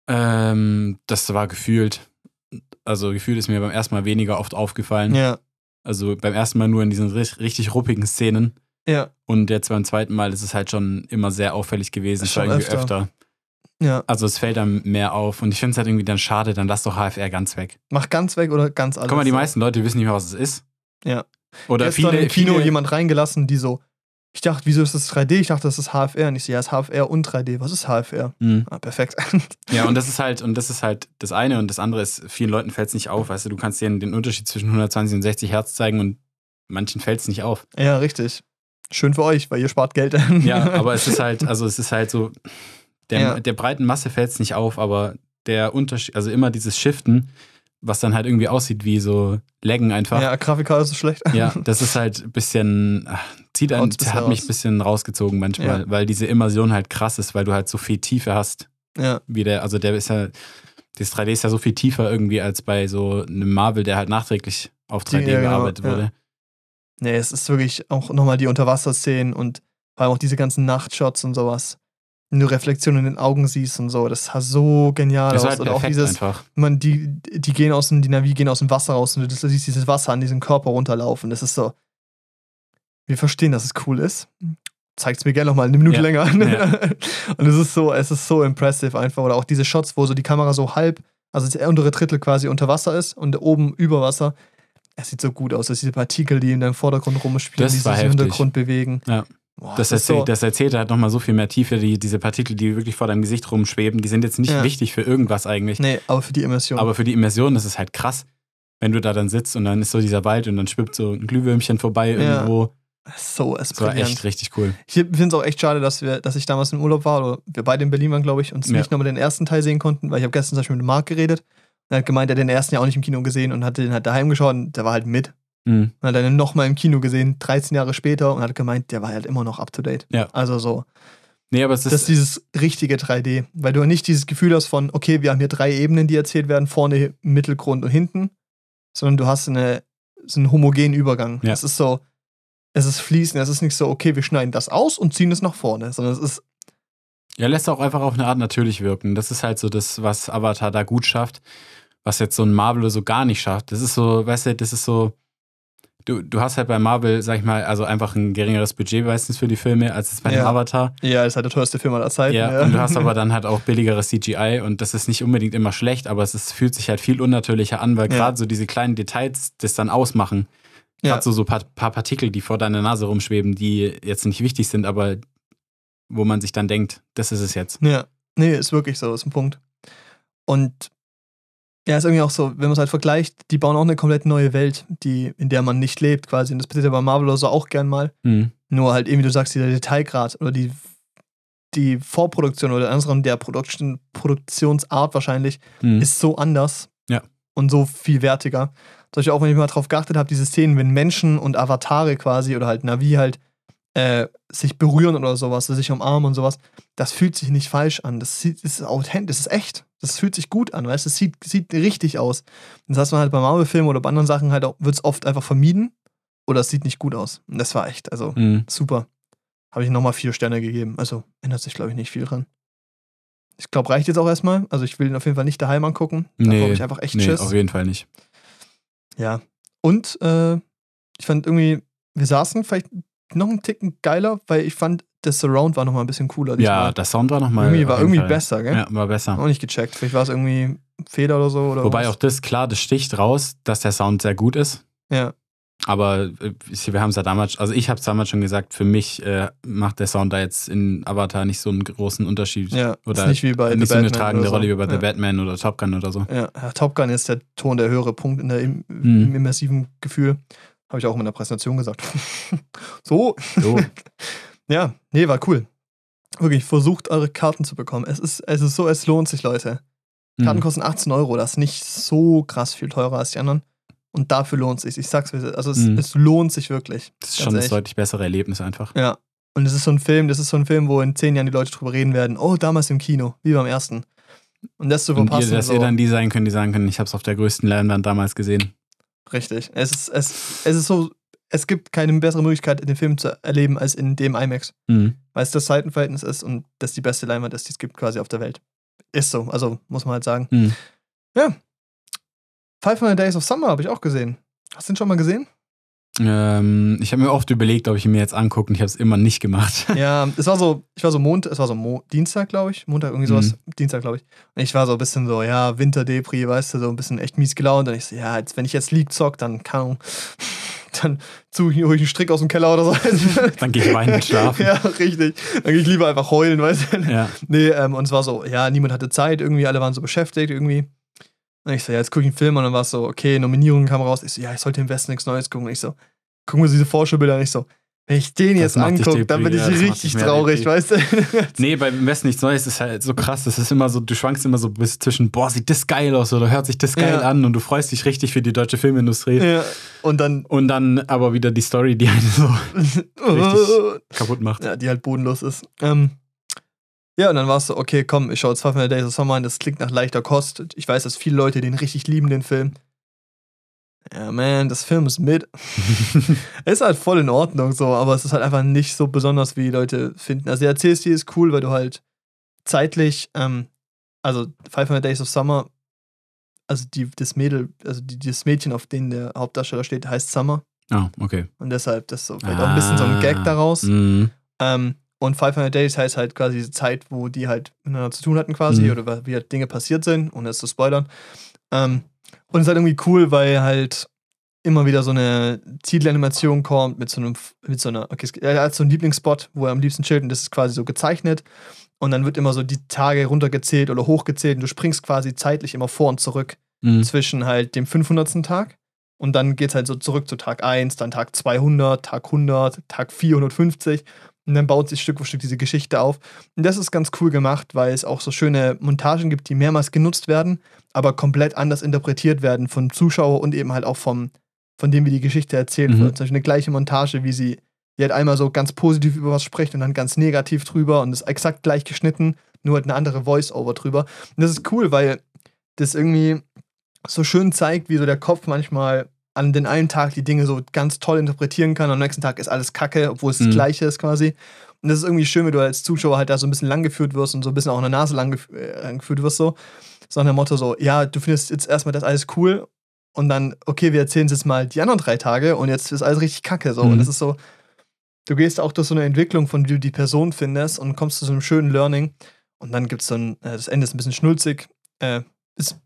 Ähm, das war gefühlt, also gefühlt ist mir beim ersten Mal weniger oft aufgefallen. Ja, Also beim ersten Mal nur in diesen ri- richtig ruppigen Szenen. ja, Und jetzt beim zweiten Mal ist es halt schon immer sehr auffällig gewesen. Schon irgendwie öfter. öfter. Ja. Also es fällt dann mehr auf. Und ich finde es halt irgendwie dann schade, dann lass doch HFR ganz weg. Mach ganz weg oder ganz alles. Guck mal, die meisten Leute wissen nicht mehr, was es ist. Ja. Oder Gestern viele, im Kino viele, jemand reingelassen, die so, ich dachte, wieso ist das 3D? Ich dachte, das ist HFR. Und ich so, ja, es ist HFR und 3D. Was ist HFR? Mhm. Ah, perfekt. (laughs) Ja, und das ist halt, und das ist halt das eine und das andere ist, vielen Leuten fällt es nicht auf. Weißt du, du kannst denen den Unterschied zwischen 120 und 60 Hertz zeigen und manchen fällt es nicht auf. ja, richtig. Schön für euch, weil ihr spart Geld. (laughs) Ja, aber es ist halt, also es ist halt so, der, Ja. der breiten Masse fällt es nicht auf, aber der Unterschied, also immer dieses Shiften, was dann halt irgendwie aussieht wie so Laggen einfach. Ja, Grafikkarte ist so schlecht. Ja, (laughs) das ist halt ein bisschen, ach, zieht einen, hat mich raus. ein bisschen rausgezogen manchmal, Ja. weil diese Immersion halt krass ist, weil du halt so viel Tiefe hast. Ja, Wie der, also der ist ja, das 3D ist ja so viel tiefer irgendwie als bei so einem Marvel, der halt nachträglich auf 3D Ja, genau, gearbeitet ja. wurde. nee, es ist wirklich auch nochmal die Unterwasserszenen und vor allem auch diese ganzen Nachtshots und sowas. Wenn du Reflexionen in den Augen siehst und so, das sah so genial Das aus. halt und auch dieses, einfach. man, die, die gehen aus dem, die Navi gehen aus dem Wasser raus und du siehst dieses Wasser an diesem Körper runterlaufen. Das ist so. Wir verstehen, dass es cool ist. Zeig's mir gerne nochmal eine Minute Ja, länger. ja. (laughs) und es ist so, es ist so impressive einfach. Oder auch diese Shots, wo so die Kamera so halb, also das untere Drittel quasi unter Wasser ist und oben über Wasser. Es sieht so gut aus, dass diese Partikel, die in deinem Vordergrund rumspielen, die sich im. Hintergrund bewegen. Ja. Boah, Das, ist erzählt, das erzählt halt nochmal so viel mehr Tiefe, die, diese Partikel, die wirklich vor deinem Gesicht rumschweben, die sind jetzt nicht Ja. wichtig für irgendwas eigentlich. Nee, aber für die Immersion. Aber für die Immersion, das ist halt krass, wenn du da dann sitzt und dann ist so dieser Wald und dann schwimmt so ein Glühwürmchen vorbei Ja. irgendwo. so, es Das war echt richtig cool. Ich finde es auch echt schade, dass, wir, dass ich damals im Urlaub war, oder wir beide in Berlin waren, glaube ich, und Ja. nicht nochmal den ersten Teil sehen konnten, weil ich habe gestern zum Beispiel mit Marc geredet. Er hat gemeint, er hat den ersten ja auch nicht im Kino gesehen und hatte den halt daheim geschaut und der war halt mit. Mhm. Und hat dann nochmal im Kino gesehen, 13 Jahre später, und hat gemeint, der war halt immer noch up to date. Ja. Also so. Nee, aber es Das ist ist, dieses richtige 3D, weil du nicht dieses Gefühl hast von, okay, wir haben hier drei Ebenen, die erzählt werden, vorne, Mittelgrund und hinten, sondern du hast eine, so einen homogenen Übergang. Ja. Es ist so, es ist fließend, es ist nicht so, okay, wir schneiden das aus und ziehen es nach vorne, sondern es ist, ja, lässt auch einfach auf eine Art natürlich wirken. Das ist halt so das, was Avatar da gut schafft, was jetzt so ein Marvel so gar nicht schafft. Das ist so, weißt du, das ist so, du, du hast halt bei Marvel, sag ich mal, also einfach ein geringeres Budget meistens für die Filme, als es bei Ja. Avatar. ja, ist halt der teuerste Film aller Zeiten. Ja, und du hast aber (laughs) dann halt auch billigeres CGI und das ist nicht unbedingt immer schlecht, aber es ist, fühlt sich halt viel unnatürlicher an, weil Ja. gerade so diese kleinen Details das dann ausmachen. Ja. Gerade so, so paar, paar Partikel, die vor deiner Nase rumschweben, die jetzt nicht wichtig sind, aber wo man sich dann denkt, das ist es jetzt. Ja, nee, ist wirklich so, ist ein Punkt. Und ja, ist irgendwie auch so, wenn man es halt vergleicht, die bauen auch eine komplett neue Welt, die, in der man nicht lebt quasi. Und das passiert ja bei Marvel oder so auch gern mal. Mhm. Nur halt eben, wie du sagst, dieser Detailgrad oder die, die Vorproduktion oder andersrum der Production, Produktionsart wahrscheinlich Mhm. ist so anders Ja. und so viel wertiger. Zum Beispiel auch, wenn ich mal drauf geachtet habe, diese Szenen, wenn Menschen und Avatare quasi oder halt Navi halt äh, sich berühren oder sowas, sich umarmen und sowas, das fühlt sich nicht falsch an. Das ist authentisch, das ist echt. Das fühlt sich gut an, weißt du? Das sieht, sieht richtig aus. Das heißt man halt bei Marvel-Filmen oder bei anderen Sachen halt auch, wird es oft einfach vermieden oder es sieht nicht gut aus. Und das war echt, also Mhm. super. Habe ich nochmal vier Sterne gegeben. Also ändert sich, glaube ich, nicht viel dran. Ich glaube, reicht jetzt auch erstmal. Also ich will ihn auf jeden Fall nicht daheim angucken. Da Nee, ich einfach echt Nee, Schiss. auf jeden Fall nicht. Ja. Und äh, ich fand irgendwie, wir saßen vielleicht noch einen Ticken geiler, weil ich fand, das Surround war nochmal ein bisschen cooler. Ja, diesmal. der Sound war nochmal. irgendwie war irgendwie Fall- besser, gell? Ja, war besser. Auch nicht gecheckt. Vielleicht war es irgendwie ein Fehler oder so. Oder Wobei was. auch das, klar, das sticht raus, dass der Sound sehr gut ist. Ja, Aber äh, wir haben es ja damals, also ich habe es damals schon gesagt, für mich äh, macht der Sound da jetzt in Avatar nicht so einen großen Unterschied. ja. Oder ist nicht wie bei nicht The so eine Batman tragende oder so. Rolle wie bei ja. The Batman oder Top Gun oder so. Ja, ja, Top Gun ist der Ton der höhere Punkt in der im, Mhm. im immersiven Gefühl. Habe ich auch in der Präsentation gesagt. (laughs) so. So. (laughs) Ja, nee, war cool. Wirklich, versucht eure Karten zu bekommen. Es ist, es ist so, es lohnt sich, Leute. Karten Mhm. kosten 18 Euro, das ist nicht so krass viel teurer als die anderen. Und dafür lohnt es sich. Ich sag's, also es, Mhm. es lohnt sich wirklich. Das ist schon das deutlich bessere Erlebnis einfach. Ja. Und es ist so ein Film, das ist so ein Film, wo in zehn Jahren die Leute drüber reden werden, oh, damals im Kino, wie beim ersten. Und das zu Und ihr, verpassen, dass so, ihr dann die sein könnt, die sagen können, ich habe es auf der größten Leinwand damals gesehen. richtig. Es ist, es, es ist so, es gibt keine bessere Möglichkeit, den Film zu erleben, als in dem IMAX. Mhm. Weil es das Seitenverhältnis ist und das die beste Leinwand ist, die es gibt quasi auf der Welt. Ist so, also muss man halt sagen. Mhm. Ja. 500 Days of Summer habe ich auch gesehen. Hast du den schon mal gesehen? Ähm, ich habe mir oft überlegt, ob ich ihn mir jetzt angucke und ich habe es immer nicht gemacht. (laughs) ja, es war so, ich war so Montag, es war so Mo Dienstag, glaube ich. Montag, irgendwie sowas. Mhm. Dienstag, glaube ich. Und ich war so ein bisschen so, ja, Winterdepri, weißt du, so ein bisschen echt mies gelaunt. Und ich so, ja, jetzt, wenn ich jetzt League zock, dann kann (laughs) dann suche ich einen Strick aus dem Keller oder so. (laughs) Dann gehe ich weinend schlafen. ja, richtig. Dann gehe ich lieber einfach heulen, weißt du. Ja. Nee, ähm, und es war so, ja, niemand hatte Zeit, irgendwie, alle waren so beschäftigt, irgendwie. Und ich so, ja, jetzt gucke ich einen Film und dann war es so, okay, Nominierung kam raus. Ich so, ja, ich sollte im Westen nichts Neues gucken. Und ich so, gucken wir diese Vorschaubilder und ich so, wenn ich den Das jetzt angucke, dann bin ich ja, richtig traurig, depri. weißt du? (laughs) Nee, beim Westen nichts Neues ist halt so krass. Das ist immer so, du schwankst immer so bis zwischen, boah, sieht das geil aus oder hört sich das geil Ja. an und du freust dich richtig für die deutsche Filmindustrie. ja, und dann, Und dann aber wieder die Story, die einen so (laughs) kaputt macht. ja, die halt bodenlos ist. Ähm, ja, und dann war es so, okay, komm, ich schaue jetzt 500 Days of Summer an, das klingt nach leichter Kost. Ich weiß, dass viele Leute den richtig lieben, den Film. Ja, man, das Film ist mit. (laughs) ist halt voll in Ordnung so, aber es ist halt einfach nicht so besonders, wie die Leute finden. Also der CSD ist cool, weil du halt zeitlich, ähm, also 500 Days of Summer, also die, das Mädel, also die, das Mädchen, auf dem der Hauptdarsteller steht, heißt Summer. Ah, okay. Und deshalb, das ist so vielleicht auch ein bisschen so ein Gag Ah. daraus. Mhm. Ähm, und 500 Days heißt halt quasi diese Zeit, wo die halt miteinander zu tun hatten quasi Mhm. oder wie halt Dinge passiert sind, ohne es zu spoilern. Ähm, und es ist halt irgendwie cool, weil halt immer wieder so eine Titelanimation kommt mit so einem, mit so einer, okay, er hat so einen Lieblingsspot, wo er am liebsten chillt und das ist quasi so gezeichnet. Und dann wird immer so die Tage runtergezählt oder hochgezählt und du springst quasi zeitlich immer vor und zurück Mhm. zwischen halt dem 500. Tag und dann geht es halt so zurück zu Tag 1, dann Tag 200, Tag 100, Tag 450 und dann baut sich Stück für Stück diese Geschichte auf. Und das ist ganz cool gemacht, weil es auch so schöne Montagen gibt, die mehrmals genutzt werden, aber komplett anders interpretiert werden vom Zuschauer und eben halt auch vom, von dem, wie die Geschichte erzählt Mhm. wird. Zum Beispiel eine gleiche Montage, wie sie die halt einmal so ganz positiv über was spricht und dann ganz negativ drüber und ist exakt gleich geschnitten, nur halt eine andere Voice-Over drüber. Und das ist cool, weil das irgendwie so schön zeigt, wie so der Kopf manchmal an den einen Tag die Dinge so ganz toll interpretieren kann am nächsten Tag ist alles Kacke, obwohl es das Mhm. Gleiche ist quasi. Und das ist irgendwie schön, wenn du als Zuschauer halt da so ein bisschen langgeführt wirst und so ein bisschen auch in der Nase äh, langgeführt wirst so. So nach dem Motto so, ja, du findest jetzt erstmal das alles cool und dann, okay, wir erzählen es jetzt mal die anderen drei Tage und jetzt ist alles richtig kacke so. Mhm. Und das ist so, du gehst auch durch so eine Entwicklung, von wie du die Person findest und kommst zu so einem schönen Learning und dann gibt es dann, äh, das Ende ist ein bisschen schnulzig, äh, ist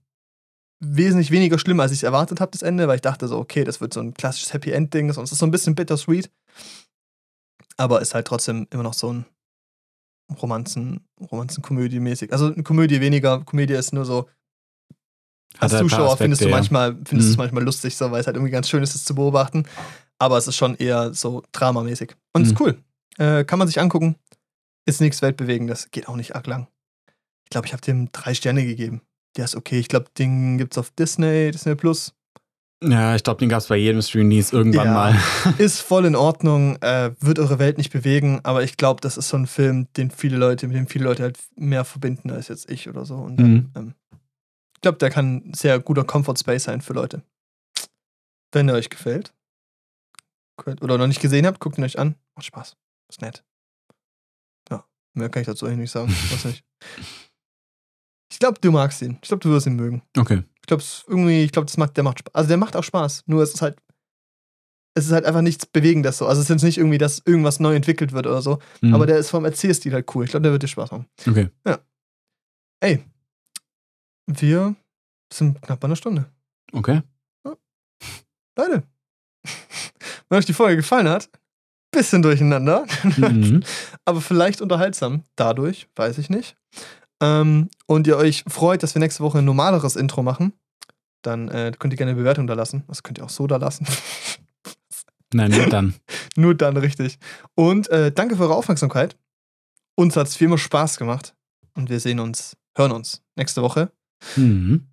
wesentlich weniger schlimm, als ich es erwartet habe, das Ende, weil ich dachte so, okay, das wird so ein klassisches Happy End-Ding, sonst ist es so ein bisschen bittersweet. Aber ist halt trotzdem immer noch so ein Romanzen, Romanzen-Komödie-mäßig. Also eine Komödie weniger, Komödie ist nur so, als Hat Zuschauer findest du Aspekte, ja. manchmal, findest du es Mhm. manchmal lustig, so, weil es halt irgendwie ganz schön ist, es zu beobachten. Aber es ist schon eher so dramamäßig. Und ist Mhm. cool. Äh, kann man sich angucken. Ist nichts Weltbewegendes. Geht auch nicht arg lang. Ich glaube, ich habe dem drei Sterne gegeben. Der ist okay. Ich glaube, den gibt's auf Disney, Disney Plus. Ja, ich glaube, den gab es bei jedem Stream Release irgendwann Ja. mal. (laughs) Ist voll in Ordnung, äh, wird eure Welt nicht bewegen, aber ich glaube, das ist so ein Film, den viele Leute, mit dem viele Leute halt mehr verbinden als jetzt ich oder so. Und Mhm. ähm, ich glaube, der kann ein sehr guter Comfort Space sein für Leute. Wenn er euch gefällt oder noch nicht gesehen habt, guckt ihn euch an. Macht Spaß. Ist nett. Ja, mehr kann ich dazu eigentlich nicht sagen. (laughs) Weiß nicht. Ich glaube, du magst ihn. Ich glaube, du wirst ihn mögen. Okay. Ich glaube, irgendwie, ich glaube, das macht, der macht Spaß. Also der macht auch Spaß. Nur es ist halt, es ist halt einfach nichts Bewegendes so. Also es ist jetzt nicht irgendwie, dass irgendwas neu entwickelt wird oder so. Mhm. Aber der ist vom Erzählstil halt cool. Ich glaube, der wird dir Spaß machen. Okay. Ey, wir sind knapp bei einer Stunde. Okay. Leute, (laughs) wenn euch die Folge gefallen hat, bisschen durcheinander, (laughs) Mhm. aber vielleicht unterhaltsam. Dadurch, weiß ich nicht. Ähm, und ihr euch freut, dass wir nächste Woche ein normaleres Intro machen, dann äh, könnt ihr gerne eine Bewertung da lassen. Das könnt ihr auch so da lassen. (laughs) Nein, nur dann. Nur dann richtig. Und äh, danke für eure Aufmerksamkeit. Uns hat es wie immer Spaß gemacht. Und wir sehen uns, hören uns nächste Woche Mhm.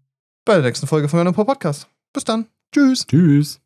bei der nächsten Folge von meinem Podcast. Bis dann. Tschüss. Tschüss.